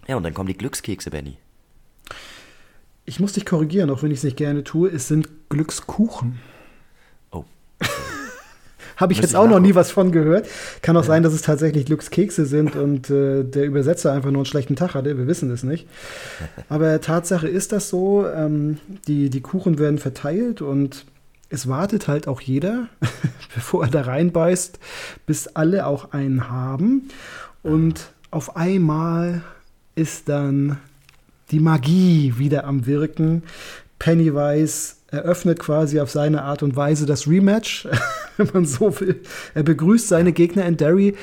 Ja, und dann kommen die Glückskekse, Benny. Ich muss dich korrigieren, auch wenn ich es nicht gerne tue. Es sind Glückskuchen. Habe ich jetzt auch noch nie was von gehört. Kann auch ja. sein, dass es tatsächlich Glückskekse sind und äh, der Übersetzer einfach nur einen schlechten Tag hatte. Wir wissen es nicht. Aber Tatsache ist das so. Ähm, die, die Kuchen werden verteilt und es wartet halt auch jeder, bevor er da reinbeißt, bis alle auch einen haben. Und auf einmal ist dann die Magie wieder am Wirken. Pennywise eröffnet quasi auf seine Art und Weise das Rematch, wenn man so will. Er begrüßt seine Gegner in Derry.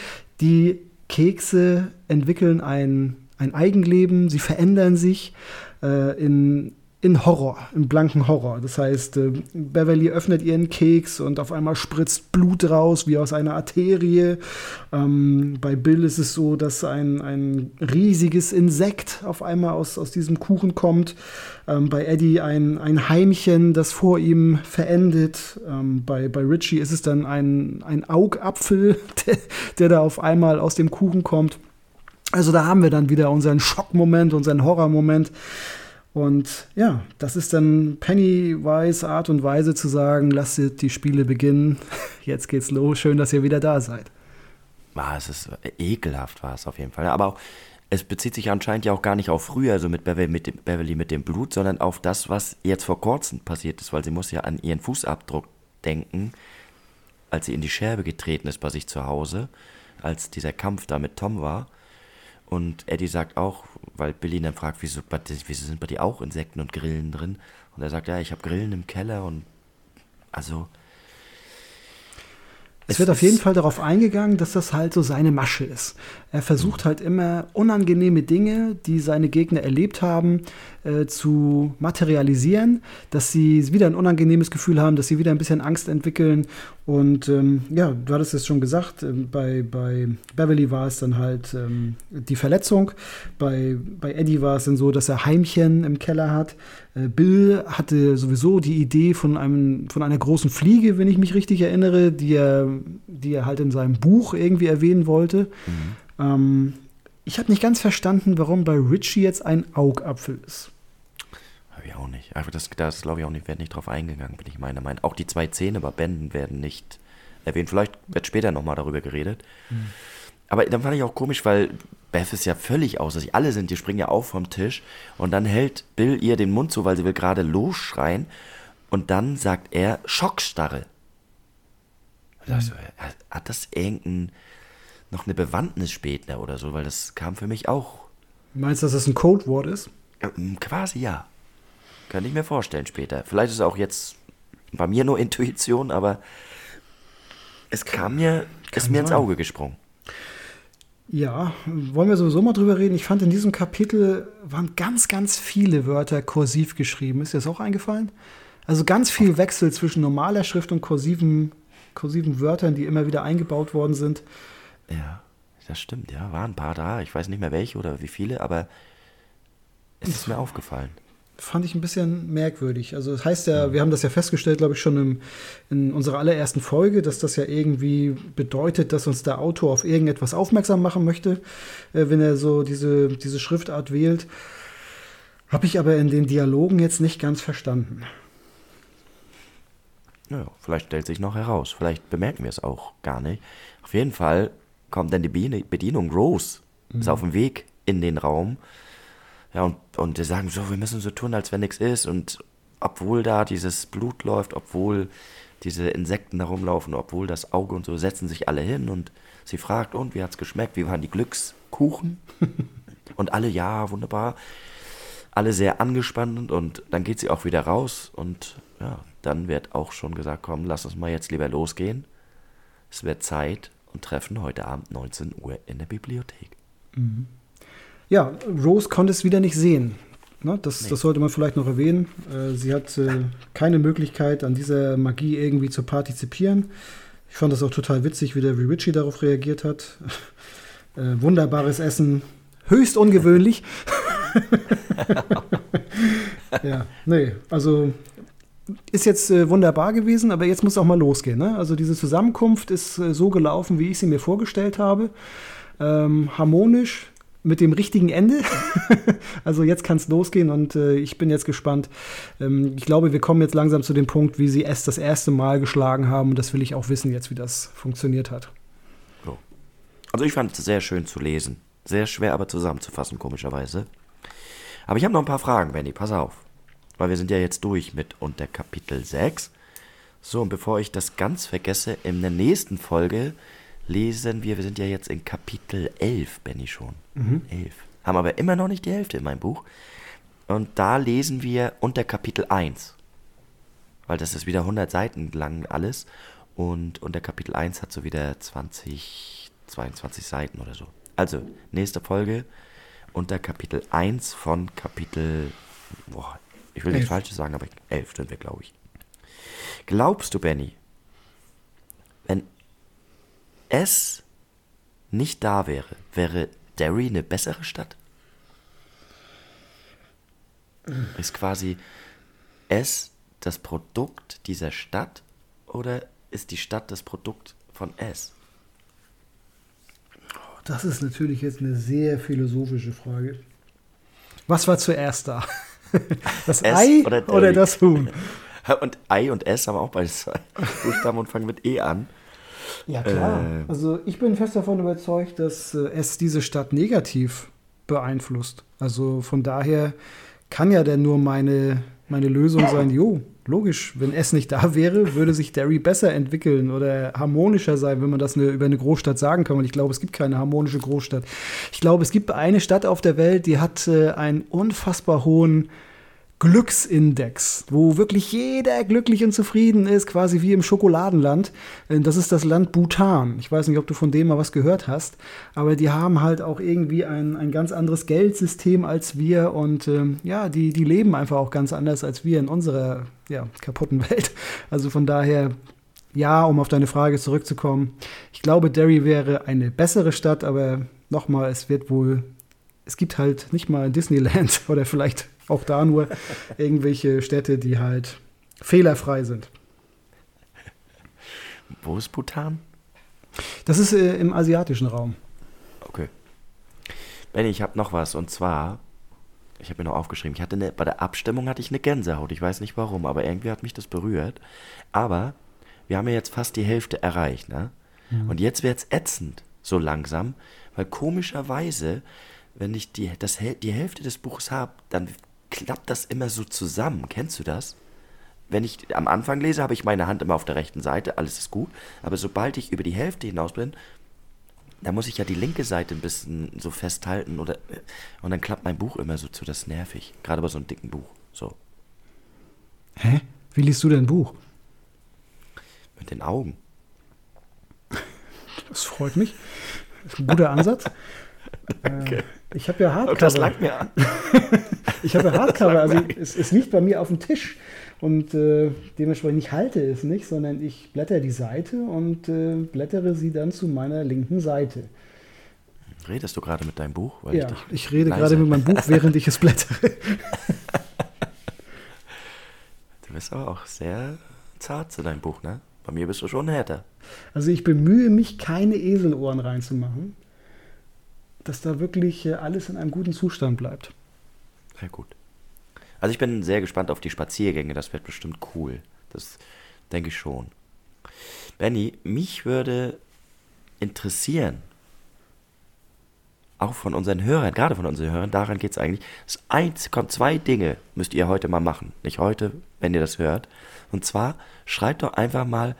Die Kekse entwickeln ein, ein Eigenleben, sie verändern sich äh, in in Horror, im blanken Horror. Das heißt, äh, Beverly öffnet ihren Keks und auf einmal spritzt Blut raus, wie aus einer Arterie. Ähm, bei Bill ist es so, dass ein, ein riesiges Insekt auf einmal aus, aus diesem Kuchen kommt. Ähm, bei Eddie ein, ein Heimchen, das vor ihm verendet. Ähm, bei, bei Richie ist es dann ein, ein Augapfel, der, der da auf einmal aus dem Kuchen kommt. Also da haben wir dann wieder unseren Schockmoment, unseren Horrormoment. Und ja, das ist dann Pennywise Art und Weise zu sagen, lasst die Spiele beginnen, jetzt geht's los, schön, dass ihr wieder da seid. Ah, es ist ekelhaft, war es auf jeden Fall. Aber auch, es bezieht sich anscheinend ja auch gar nicht auf früher, also mit Beverly mit, dem, Beverly mit dem Blut, sondern auf das, was jetzt vor kurzem passiert ist, weil sie muss ja an ihren Fußabdruck denken, als sie in die Scherbe getreten ist bei sich zu Hause, als dieser Kampf da mit Tom war. Und Eddie sagt auch, weil Billy dann fragt, wieso, wieso sind bei dir auch Insekten und Grillen drin? Und er sagt, ja, ich habe Grillen im Keller und also es wird auf jeden Fall darauf eingegangen, dass das halt so seine Masche ist. Er versucht halt immer unangenehme Dinge, die seine Gegner erlebt haben, äh, zu materialisieren, dass sie wieder ein unangenehmes Gefühl haben, dass sie wieder ein bisschen Angst entwickeln. Und ähm, ja, du hattest es schon gesagt, äh, bei, bei Beverly war es dann halt ähm, die Verletzung, bei, bei Eddie war es dann so, dass er Heimchen im Keller hat. Äh, Bill hatte sowieso die Idee von, einem, von einer großen Fliege, wenn ich mich richtig erinnere, die er, die er halt in seinem Buch irgendwie erwähnen wollte. Mhm. Ähm, ich habe nicht ganz verstanden, warum bei Richie jetzt ein Augapfel ist. Habe ich auch nicht. Einfach das, das glaube ich auch nicht, wird nicht drauf eingegangen, bin ich meiner Meinung. Auch die zwei Zähne bei Bänden werden nicht erwähnt. Vielleicht wird später nochmal darüber geredet. Mhm. Aber dann fand ich auch komisch, weil Beth ist ja völlig außer sich. Alle sind, die springen ja auf vom Tisch und dann hält Bill ihr den Mund zu, weil sie will gerade losschreien und dann sagt er Schockstarre. Mhm. So, hat das irgendein noch eine Bewandtnis später oder so, weil das kam für mich auch. Meinst du, dass das ein Codewort ist? Quasi ja. Könnte ich mir vorstellen später. Vielleicht ist es auch jetzt bei mir nur Intuition, aber es kam mir, ist mir ins Auge gesprungen. Ja, wollen wir sowieso mal drüber reden. Ich fand in diesem Kapitel waren ganz, ganz viele Wörter kursiv geschrieben. Ist dir das auch eingefallen? Also ganz viel Wechsel zwischen normaler Schrift und kursiven, kursiven Wörtern, die immer wieder eingebaut worden sind. Ja, das stimmt, ja. Waren ein paar da. Ich weiß nicht mehr welche oder wie viele, aber es ist mir aufgefallen fand ich ein bisschen merkwürdig. Also das heißt ja, wir haben das ja festgestellt, glaube ich, schon im, in unserer allerersten Folge, dass das ja irgendwie bedeutet, dass uns der Autor auf irgendetwas aufmerksam machen möchte, äh, wenn er so diese, diese Schriftart wählt. Habe ich aber in den Dialogen jetzt nicht ganz verstanden. Ja, vielleicht stellt sich noch heraus. Vielleicht bemerken wir es auch gar nicht. Auf jeden Fall kommt dann die Bedienung Rose, mhm. ist auf dem Weg in den Raum ja, und, und die sagen so, wir müssen so tun, als wenn nichts ist. Und obwohl da dieses Blut läuft, obwohl diese Insekten da rumlaufen, obwohl das Auge und so, setzen sich alle hin und sie fragt, und wie hat's geschmeckt? Wie waren die Glückskuchen? und alle, ja, wunderbar. Alle sehr angespannt und dann geht sie auch wieder raus und ja, dann wird auch schon gesagt, komm, lass uns mal jetzt lieber losgehen. Es wird Zeit und treffen heute Abend 19 Uhr in der Bibliothek. Mhm. Ja, Rose konnte es wieder nicht sehen. Ne, das, nee. das, sollte man vielleicht noch erwähnen. Äh, sie hat äh, keine Möglichkeit, an dieser Magie irgendwie zu partizipieren. Ich fand das auch total witzig, wie der Richie darauf reagiert hat. Äh, wunderbares Essen, höchst ungewöhnlich. ja, nee, also ist jetzt äh, wunderbar gewesen, aber jetzt muss auch mal losgehen. Ne? Also diese Zusammenkunft ist äh, so gelaufen, wie ich sie mir vorgestellt habe. Ähm, harmonisch, mit dem richtigen Ende. also jetzt kann es losgehen und äh, ich bin jetzt gespannt. Ähm, ich glaube, wir kommen jetzt langsam zu dem Punkt, wie sie es das erste Mal geschlagen haben und das will ich auch wissen jetzt, wie das funktioniert hat. So. Also ich fand es sehr schön zu lesen. Sehr schwer aber zusammenzufassen, komischerweise. Aber ich habe noch ein paar Fragen, Benny, pass auf. Weil wir sind ja jetzt durch mit unter Kapitel 6. So, und bevor ich das ganz vergesse, in der nächsten Folge lesen wir, wir sind ja jetzt in Kapitel 11, Benny schon. Mhm. 11. Haben aber immer noch nicht die Hälfte in meinem Buch. Und da lesen wir unter Kapitel 1. Weil das ist wieder 100 Seiten lang alles. Und unter Kapitel 1 hat so wieder 20, 22 Seiten oder so. Also, nächste Folge unter Kapitel 1 von Kapitel. Boah, ich will nichts Falsches sagen, aber 11 sind wir, glaube ich. Glaubst du, Benny, wenn es nicht da wäre, wäre Derry eine bessere Stadt? Ist quasi es das Produkt dieser Stadt oder ist die Stadt das Produkt von es? Das ist natürlich jetzt eine sehr philosophische Frage. Was war zuerst da? Das S Ei oder, oder, das Huhn? Und Ei und S haben auch beide zwei Buchstaben und fangen mit E an. Ja, klar. Äh, also ich bin fest davon überzeugt, dass äh, es diese Stadt negativ beeinflusst. Also von daher kann ja denn nur meine, meine Lösung sein, jo, logisch, wenn es nicht da wäre, würde sich Derry besser entwickeln oder harmonischer sein, wenn man das eine, über eine Großstadt sagen kann. Und ich glaube, es gibt keine harmonische Großstadt. Ich glaube, es gibt eine Stadt auf der Welt, die hat äh, einen unfassbar hohen Glücksindex, wo wirklich jeder glücklich und zufrieden ist, quasi wie im Schokoladenland. Äh, das ist das Land Bhutan. Ich weiß nicht, ob du von dem mal was gehört hast, aber die haben halt auch irgendwie ein, ein ganz anderes Geldsystem als wir und ähm, ja, die, die leben einfach auch ganz anders als wir in unserer ja, kaputten Welt. Also von daher, ja, um auf deine Frage zurückzukommen, ich glaube, Derry wäre eine bessere Stadt, aber nochmal, es wird wohl, es gibt halt nicht mal Disneyland oder vielleicht auch da nur irgendwelche Städte, die halt fehlerfrei sind. Wo ist Bhutan? Das ist äh, im asiatischen Raum. Okay. Benny, ich habe noch was und zwar, ich habe mir noch aufgeschrieben, ich hatte eine, bei der Abstimmung hatte ich eine Gänsehaut. Ich weiß nicht warum, aber irgendwie hat mich das berührt. Aber wir haben ja jetzt fast die Hälfte erreicht, ne? Mhm. Und jetzt wird es ätzend, so langsam, weil komischerweise, wenn ich die, das, die Hälfte des Buches habe, dann klappt das immer so zusammen. Kennst du das? Wenn ich am Anfang lese, habe ich meine Hand immer auf der rechten Seite, alles ist gut. Aber sobald ich über die Hälfte hinaus bin, da muss ich ja die linke Seite ein bisschen so festhalten oder und dann klappt mein Buch immer so zu, das ist nervig. Gerade bei so einem dicken Buch. So. Hä? Wie liest du dein Buch? Mit den Augen. Das freut mich. Das ist ein guter Ansatz. Danke. Äh, ich habe ja Hardcover. Das langt mir an. ich habe ja Hardcover, also es, es, liegt bei mir auf dem Tisch und äh, dementsprechend ich halte es nicht, sondern ich blätter die Seite und äh, blättere sie dann zu meiner linken Seite. Redest du gerade mit deinem Buch? ja, ich, ich rede leise. gerade mit meinem Buch, während ich es blättere. du bist aber auch sehr zart zu deinem Buch, ne? Bei mir bist du schon härter. Also ich bemühe mich, keine Eselohren reinzumachen, dass da wirklich äh, alles in einem guten Zustand bleibt. Sehr gut. Also ich bin sehr gespannt auf die Spaziergänge, das wird bestimmt cool. Das denke ich schon. Benny, mich würde interessieren, auch von unseren Hörern, gerade von unseren Hörern, daran geht es eigentlich. Das eins, kommt zwei Dinge müsst ihr heute mal machen. Nicht heute, wenn ihr das hört. Und zwar schreibt doch einfach mal,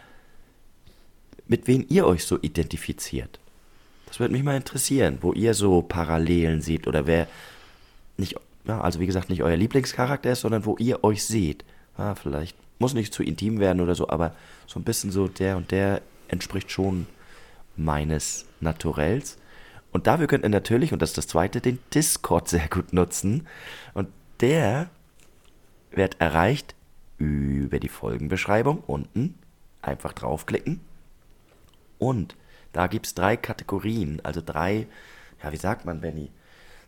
mit wem ihr euch so identifiziert. Das würde mich mal interessieren, wo ihr so Parallelen seht oder wer nicht, ja, also wie gesagt, nicht euer Lieblingscharakter ist, sondern wo ihr euch seht. Ja, vielleicht muss nicht zu intim werden oder so, aber so ein bisschen so der und der entspricht schon meines Naturells. Und dafür könnt ihr natürlich, und das ist das zweite, den Discord sehr gut nutzen. Und der wird erreicht über die Folgenbeschreibung unten. Einfach draufklicken. Und da gibt es drei Kategorien, also drei, ja, wie sagt man, Benny?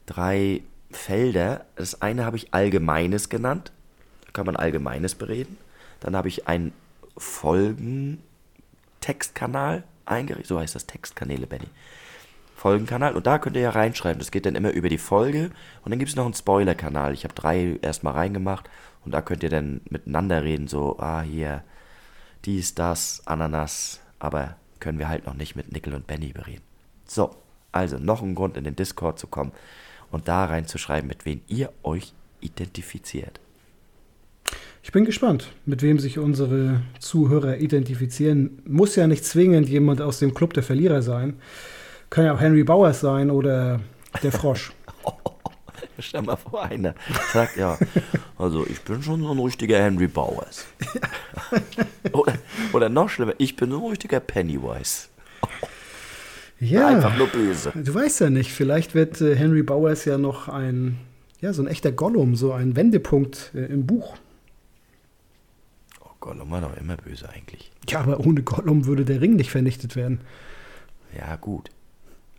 Drei Felder. Das eine habe ich Allgemeines genannt. Da kann man Allgemeines bereden. Dann habe ich einen Folgen-Textkanal eingerichtet. So heißt das Textkanäle, Benny. Folgenkanal und da könnt ihr ja reinschreiben. Das geht dann immer über die Folge und dann gibt es noch einen Spoiler-Kanal. Ich habe drei erstmal reingemacht und da könnt ihr dann miteinander reden, so, ah, hier, dies, das, Ananas, aber können wir halt noch nicht mit Nickel und Benny bereden. So, also noch ein Grund in den Discord zu kommen und da reinzuschreiben, mit wem ihr euch identifiziert. Ich bin gespannt, mit wem sich unsere Zuhörer identifizieren. Muss ja nicht zwingend jemand aus dem Club der Verlierer sein. Kann ja auch Henry Bowers sein oder der Frosch. Stell mal vor, einer sagt ja, also ich bin schon so ein richtiger Henry Bowers. oder, oder noch schlimmer, ich bin so ein richtiger Pennywise. Ja, einfach nur böse. Du weißt ja nicht, vielleicht wird äh, Henry Bowers ja noch ein, ja, so ein echter Gollum, so ein Wendepunkt äh, im Buch. Oh, Gollum war doch immer böse eigentlich. Ja, aber ohne Gollum würde der Ring nicht vernichtet werden. Ja, gut.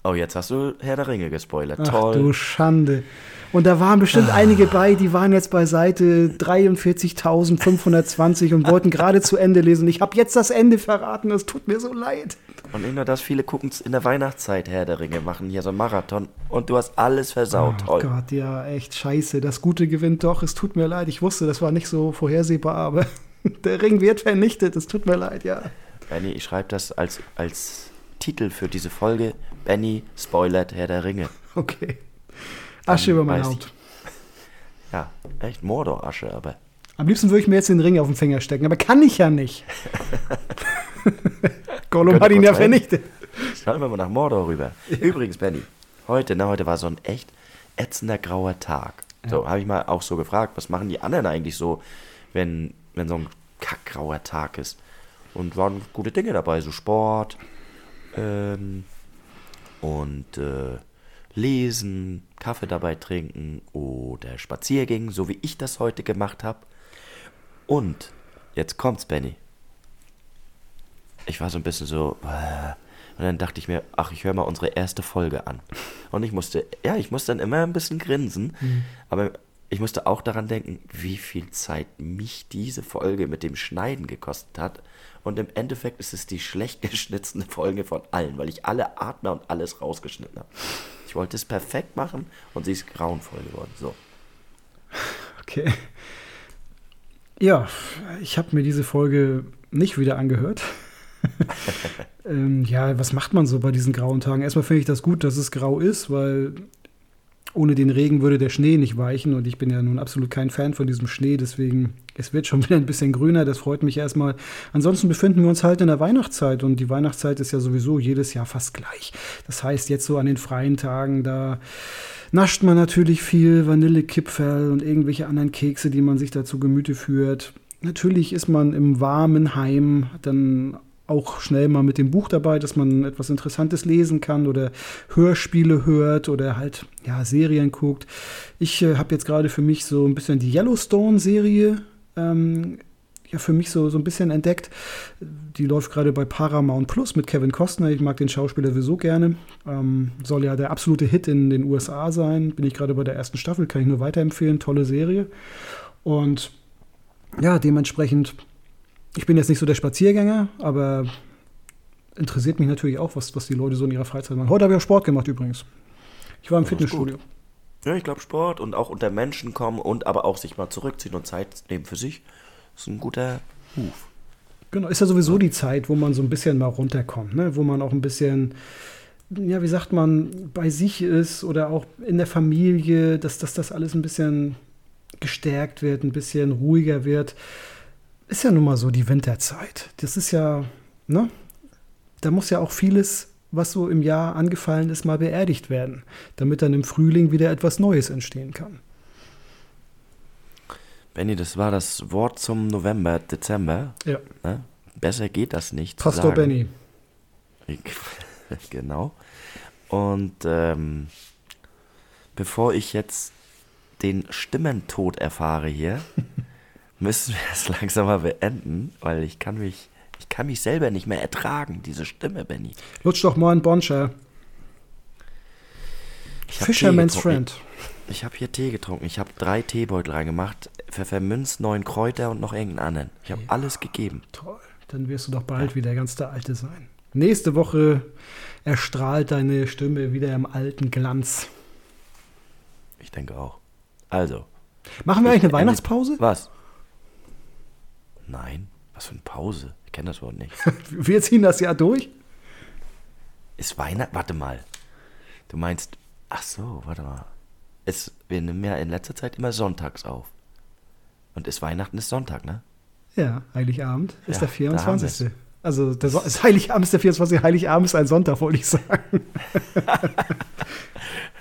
Oh, jetzt hast du Herr der Ringe gespoilert. Ach, Toll. du Schande. Und da waren bestimmt ah. einige bei, die waren jetzt bei Seite 43.520 und wollten gerade zu Ende lesen. Ich habe jetzt das Ende verraten, es tut mir so leid. Und nicht nur das, viele gucken es in der Weihnachtszeit, Herr der Ringe, machen hier so einen Marathon und du hast alles versaut. Oh Toll. Gott, ja, echt scheiße. Das Gute gewinnt doch, es tut mir leid. Ich wusste, das war nicht so vorhersehbar, aber der Ring wird vernichtet, es tut mir leid, ja. Benny, ich schreibe das als, als Titel für diese Folge. Benny spoilert Herr der Ringe. Okay. Asche über mein Haupt. Ja, echt Mordor-Asche, aber. Am liebsten würde ich mir jetzt den Ring auf den Finger stecken, aber kann ich ja nicht. Gollum hat ihn ja vernichtet. Schauen wir mal nach Mordor rüber. Übrigens, Benny, heute, ne, heute war so ein echt ätzender grauer Tag. Ja. So, habe ich mal auch so gefragt, was machen die anderen eigentlich so, wenn, wenn so ein kackgrauer Tag ist? Und waren gute Dinge dabei, so Sport, ähm, und äh, lesen, Kaffee dabei trinken oder Spaziergängen, so wie ich das heute gemacht habe. Und jetzt kommt's, Benny. Ich war so ein bisschen so. Äh, und dann dachte ich mir, ach, ich höre mal unsere erste Folge an. Und ich musste, ja, ich musste dann immer ein bisschen grinsen. Mhm. Aber ich musste auch daran denken, wie viel Zeit mich diese Folge mit dem Schneiden gekostet hat. Und im Endeffekt ist es die schlecht geschnittene Folge von allen, weil ich alle Atmer und alles rausgeschnitten habe. Ich wollte es perfekt machen und sie ist grauenvoll geworden. So. Okay. Ja, ich habe mir diese Folge nicht wieder angehört. ähm, ja, was macht man so bei diesen grauen Tagen? Erstmal finde ich das gut, dass es grau ist, weil ohne den Regen würde der Schnee nicht weichen und ich bin ja nun absolut kein Fan von diesem Schnee, deswegen es wird schon wieder ein bisschen grüner, das freut mich erstmal. Ansonsten befinden wir uns halt in der Weihnachtszeit und die Weihnachtszeit ist ja sowieso jedes Jahr fast gleich. Das heißt, jetzt so an den freien Tagen, da nascht man natürlich viel Vanillekipferl und irgendwelche anderen Kekse, die man sich dazu Gemüte führt. Natürlich ist man im warmen Heim dann auch schnell mal mit dem Buch dabei, dass man etwas Interessantes lesen kann oder Hörspiele hört oder halt ja Serien guckt. Ich äh, habe jetzt gerade für mich so ein bisschen die Yellowstone-Serie ähm, ja für mich so, so ein bisschen entdeckt. Die läuft gerade bei Paramount Plus mit Kevin Costner. Ich mag den Schauspieler sowieso gerne. Ähm, soll ja der absolute Hit in den USA sein. Bin ich gerade bei der ersten Staffel, kann ich nur weiterempfehlen. Tolle Serie. Und ja, dementsprechend ich bin jetzt nicht so der Spaziergänger, aber interessiert mich natürlich auch, was, was die Leute so in ihrer Freizeit machen. Heute habe ich auch Sport gemacht übrigens. Ich war im ja, Fitnessstudio. Ja, ich glaube Sport und auch unter Menschen kommen und aber auch sich mal zurückziehen und Zeit nehmen für sich, ist ein guter Move. Genau, ist ja sowieso die Zeit, wo man so ein bisschen mal runterkommt, ne? wo man auch ein bisschen, ja, wie sagt man, bei sich ist oder auch in der Familie, dass, dass das alles ein bisschen gestärkt wird, ein bisschen ruhiger wird ist ja nun mal so die Winterzeit. Das ist ja, ne? Da muss ja auch vieles, was so im Jahr angefallen ist, mal beerdigt werden, damit dann im Frühling wieder etwas Neues entstehen kann. Benny, das war das Wort zum November, Dezember. Ja. Ne? Besser geht das nicht. Pastor Benny. genau. Und ähm, bevor ich jetzt den Stimmentod erfahre hier, müssen wir es langsam mal beenden, weil ich kann mich, ich kann mich selber nicht mehr ertragen, diese Stimme, Benny. Lutsch doch mal ein Boncher. Fisherman's Friend. Ich, ich habe hier Tee getrunken. Ich habe drei Teebeutel reingemacht. Pfefferminz, neun Kräuter und noch irgendeinen anderen. Ich habe ja, alles gegeben. Toll. Dann wirst du doch bald ja. wieder ganz der Alte sein. Nächste Woche erstrahlt deine Stimme wieder im alten Glanz. Ich denke auch. Also. Machen wir eigentlich eine Weihnachtspause? Was? Nein. Was für eine Pause? Ich kenne das Wort nicht. Wir ziehen das Jahr durch? Ist Weihnachten? Warte mal. Du meinst. Ach so, warte mal. Es, wir nehmen ja in letzter Zeit immer sonntags auf. Und ist Weihnachten ist Sonntag, ne? Ja, Heiligabend ist ja, der 24. Also der so ist Heiligabend ist der 24. Heiligabend ist ein Sonntag, wollte ich sagen.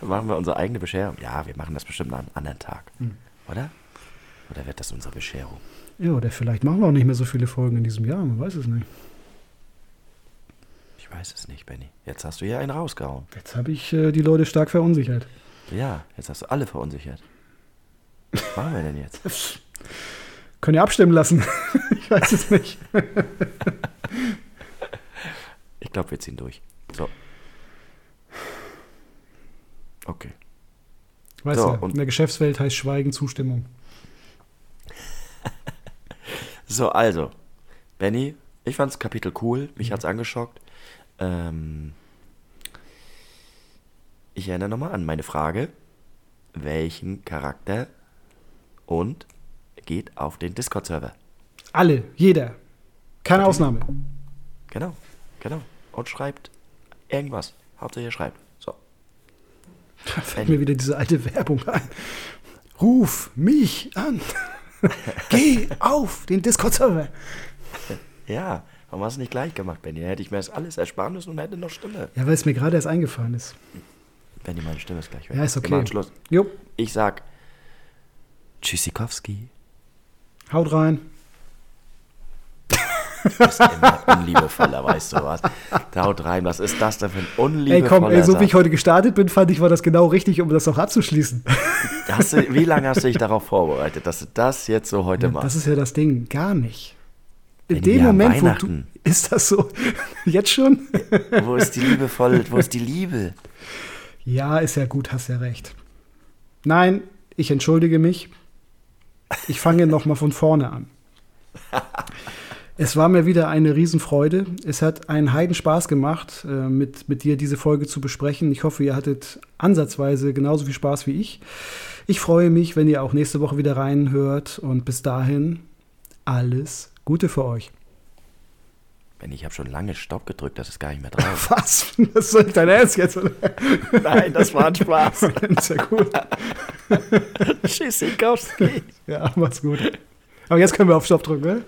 machen wir unsere eigene Bescherung? Ja, wir machen das bestimmt an einem anderen Tag. Hm. Oder? Oder wird das unsere Bescherung? Ja, oder vielleicht machen wir auch nicht mehr so viele Folgen in diesem Jahr, man weiß es nicht. Ich weiß es nicht, Benny. Jetzt hast du hier einen rausgehauen. Jetzt habe ich äh, die Leute stark verunsichert. Ja, jetzt hast du alle verunsichert. Was machen wir denn jetzt? Können ja abstimmen lassen. ich weiß es nicht. ich glaube, wir ziehen durch. So. Okay. Weißt so, du, in der Geschäftswelt heißt Schweigen Zustimmung. So, also, Benny, ich fand das Kapitel cool, mich mhm. hat es angeschockt. Ähm, ich erinnere nochmal an meine Frage, welchen Charakter und geht auf den Discord-Server? Alle, jeder. Keine okay. Ausnahme. Genau, genau. Und schreibt irgendwas. Hauptsache ihr schreibt. So. Da fällt Benny. mir wieder diese alte Werbung ein. Ruf mich an. Geh auf den Discord-Server. Ja, warum hast du nicht gleich gemacht, Benny? Da hätte ich mir das alles ersparen müssen und hätte noch Stimme. Ja, weil es mir gerade erst eingefallen ist. Benny, meine Stimme ist gleich weg. Ja, ist okay. Wir machen Schluss. Jo. Ich sag Tschüssikowski. Haut rein. Bist immer unliebevoller, weißt du was? Da haut rein, was ist das denn für ein unliebevoller Ey, komm, ey, so wie ich heute gestartet bin, fand ich, war das genau richtig, um das noch abzuschließen. Du, wie lange hast du dich darauf vorbereitet, dass du das jetzt so heute ja, machst? Das ist ja das Ding, gar nicht. In, In dem Moment, wo du, ist das so, jetzt schon? wo ist die liebevolle, wo ist die Liebe? Ja, ist ja gut, hast ja recht. Nein, ich entschuldige mich. Ich fange nochmal von vorne an. Es war mir wieder eine Riesenfreude. Es hat einen Heidenspaß gemacht, äh, mit, mit dir diese Folge zu besprechen. Ich hoffe, ihr hattet ansatzweise genauso viel Spaß wie ich. Ich freue mich, wenn ihr auch nächste Woche wieder reinhört und bis dahin alles Gute für euch. Wenn ich habe schon lange Stopp gedrückt, das ist gar nicht mehr drauf. Was? Das ist dein Ernst jetzt? oder? Nein, das war ein Spaß. Sehr gut. Tschüssikowski. Ja, mach's gut. Aber jetzt können wir auf Stopp drücken, ne?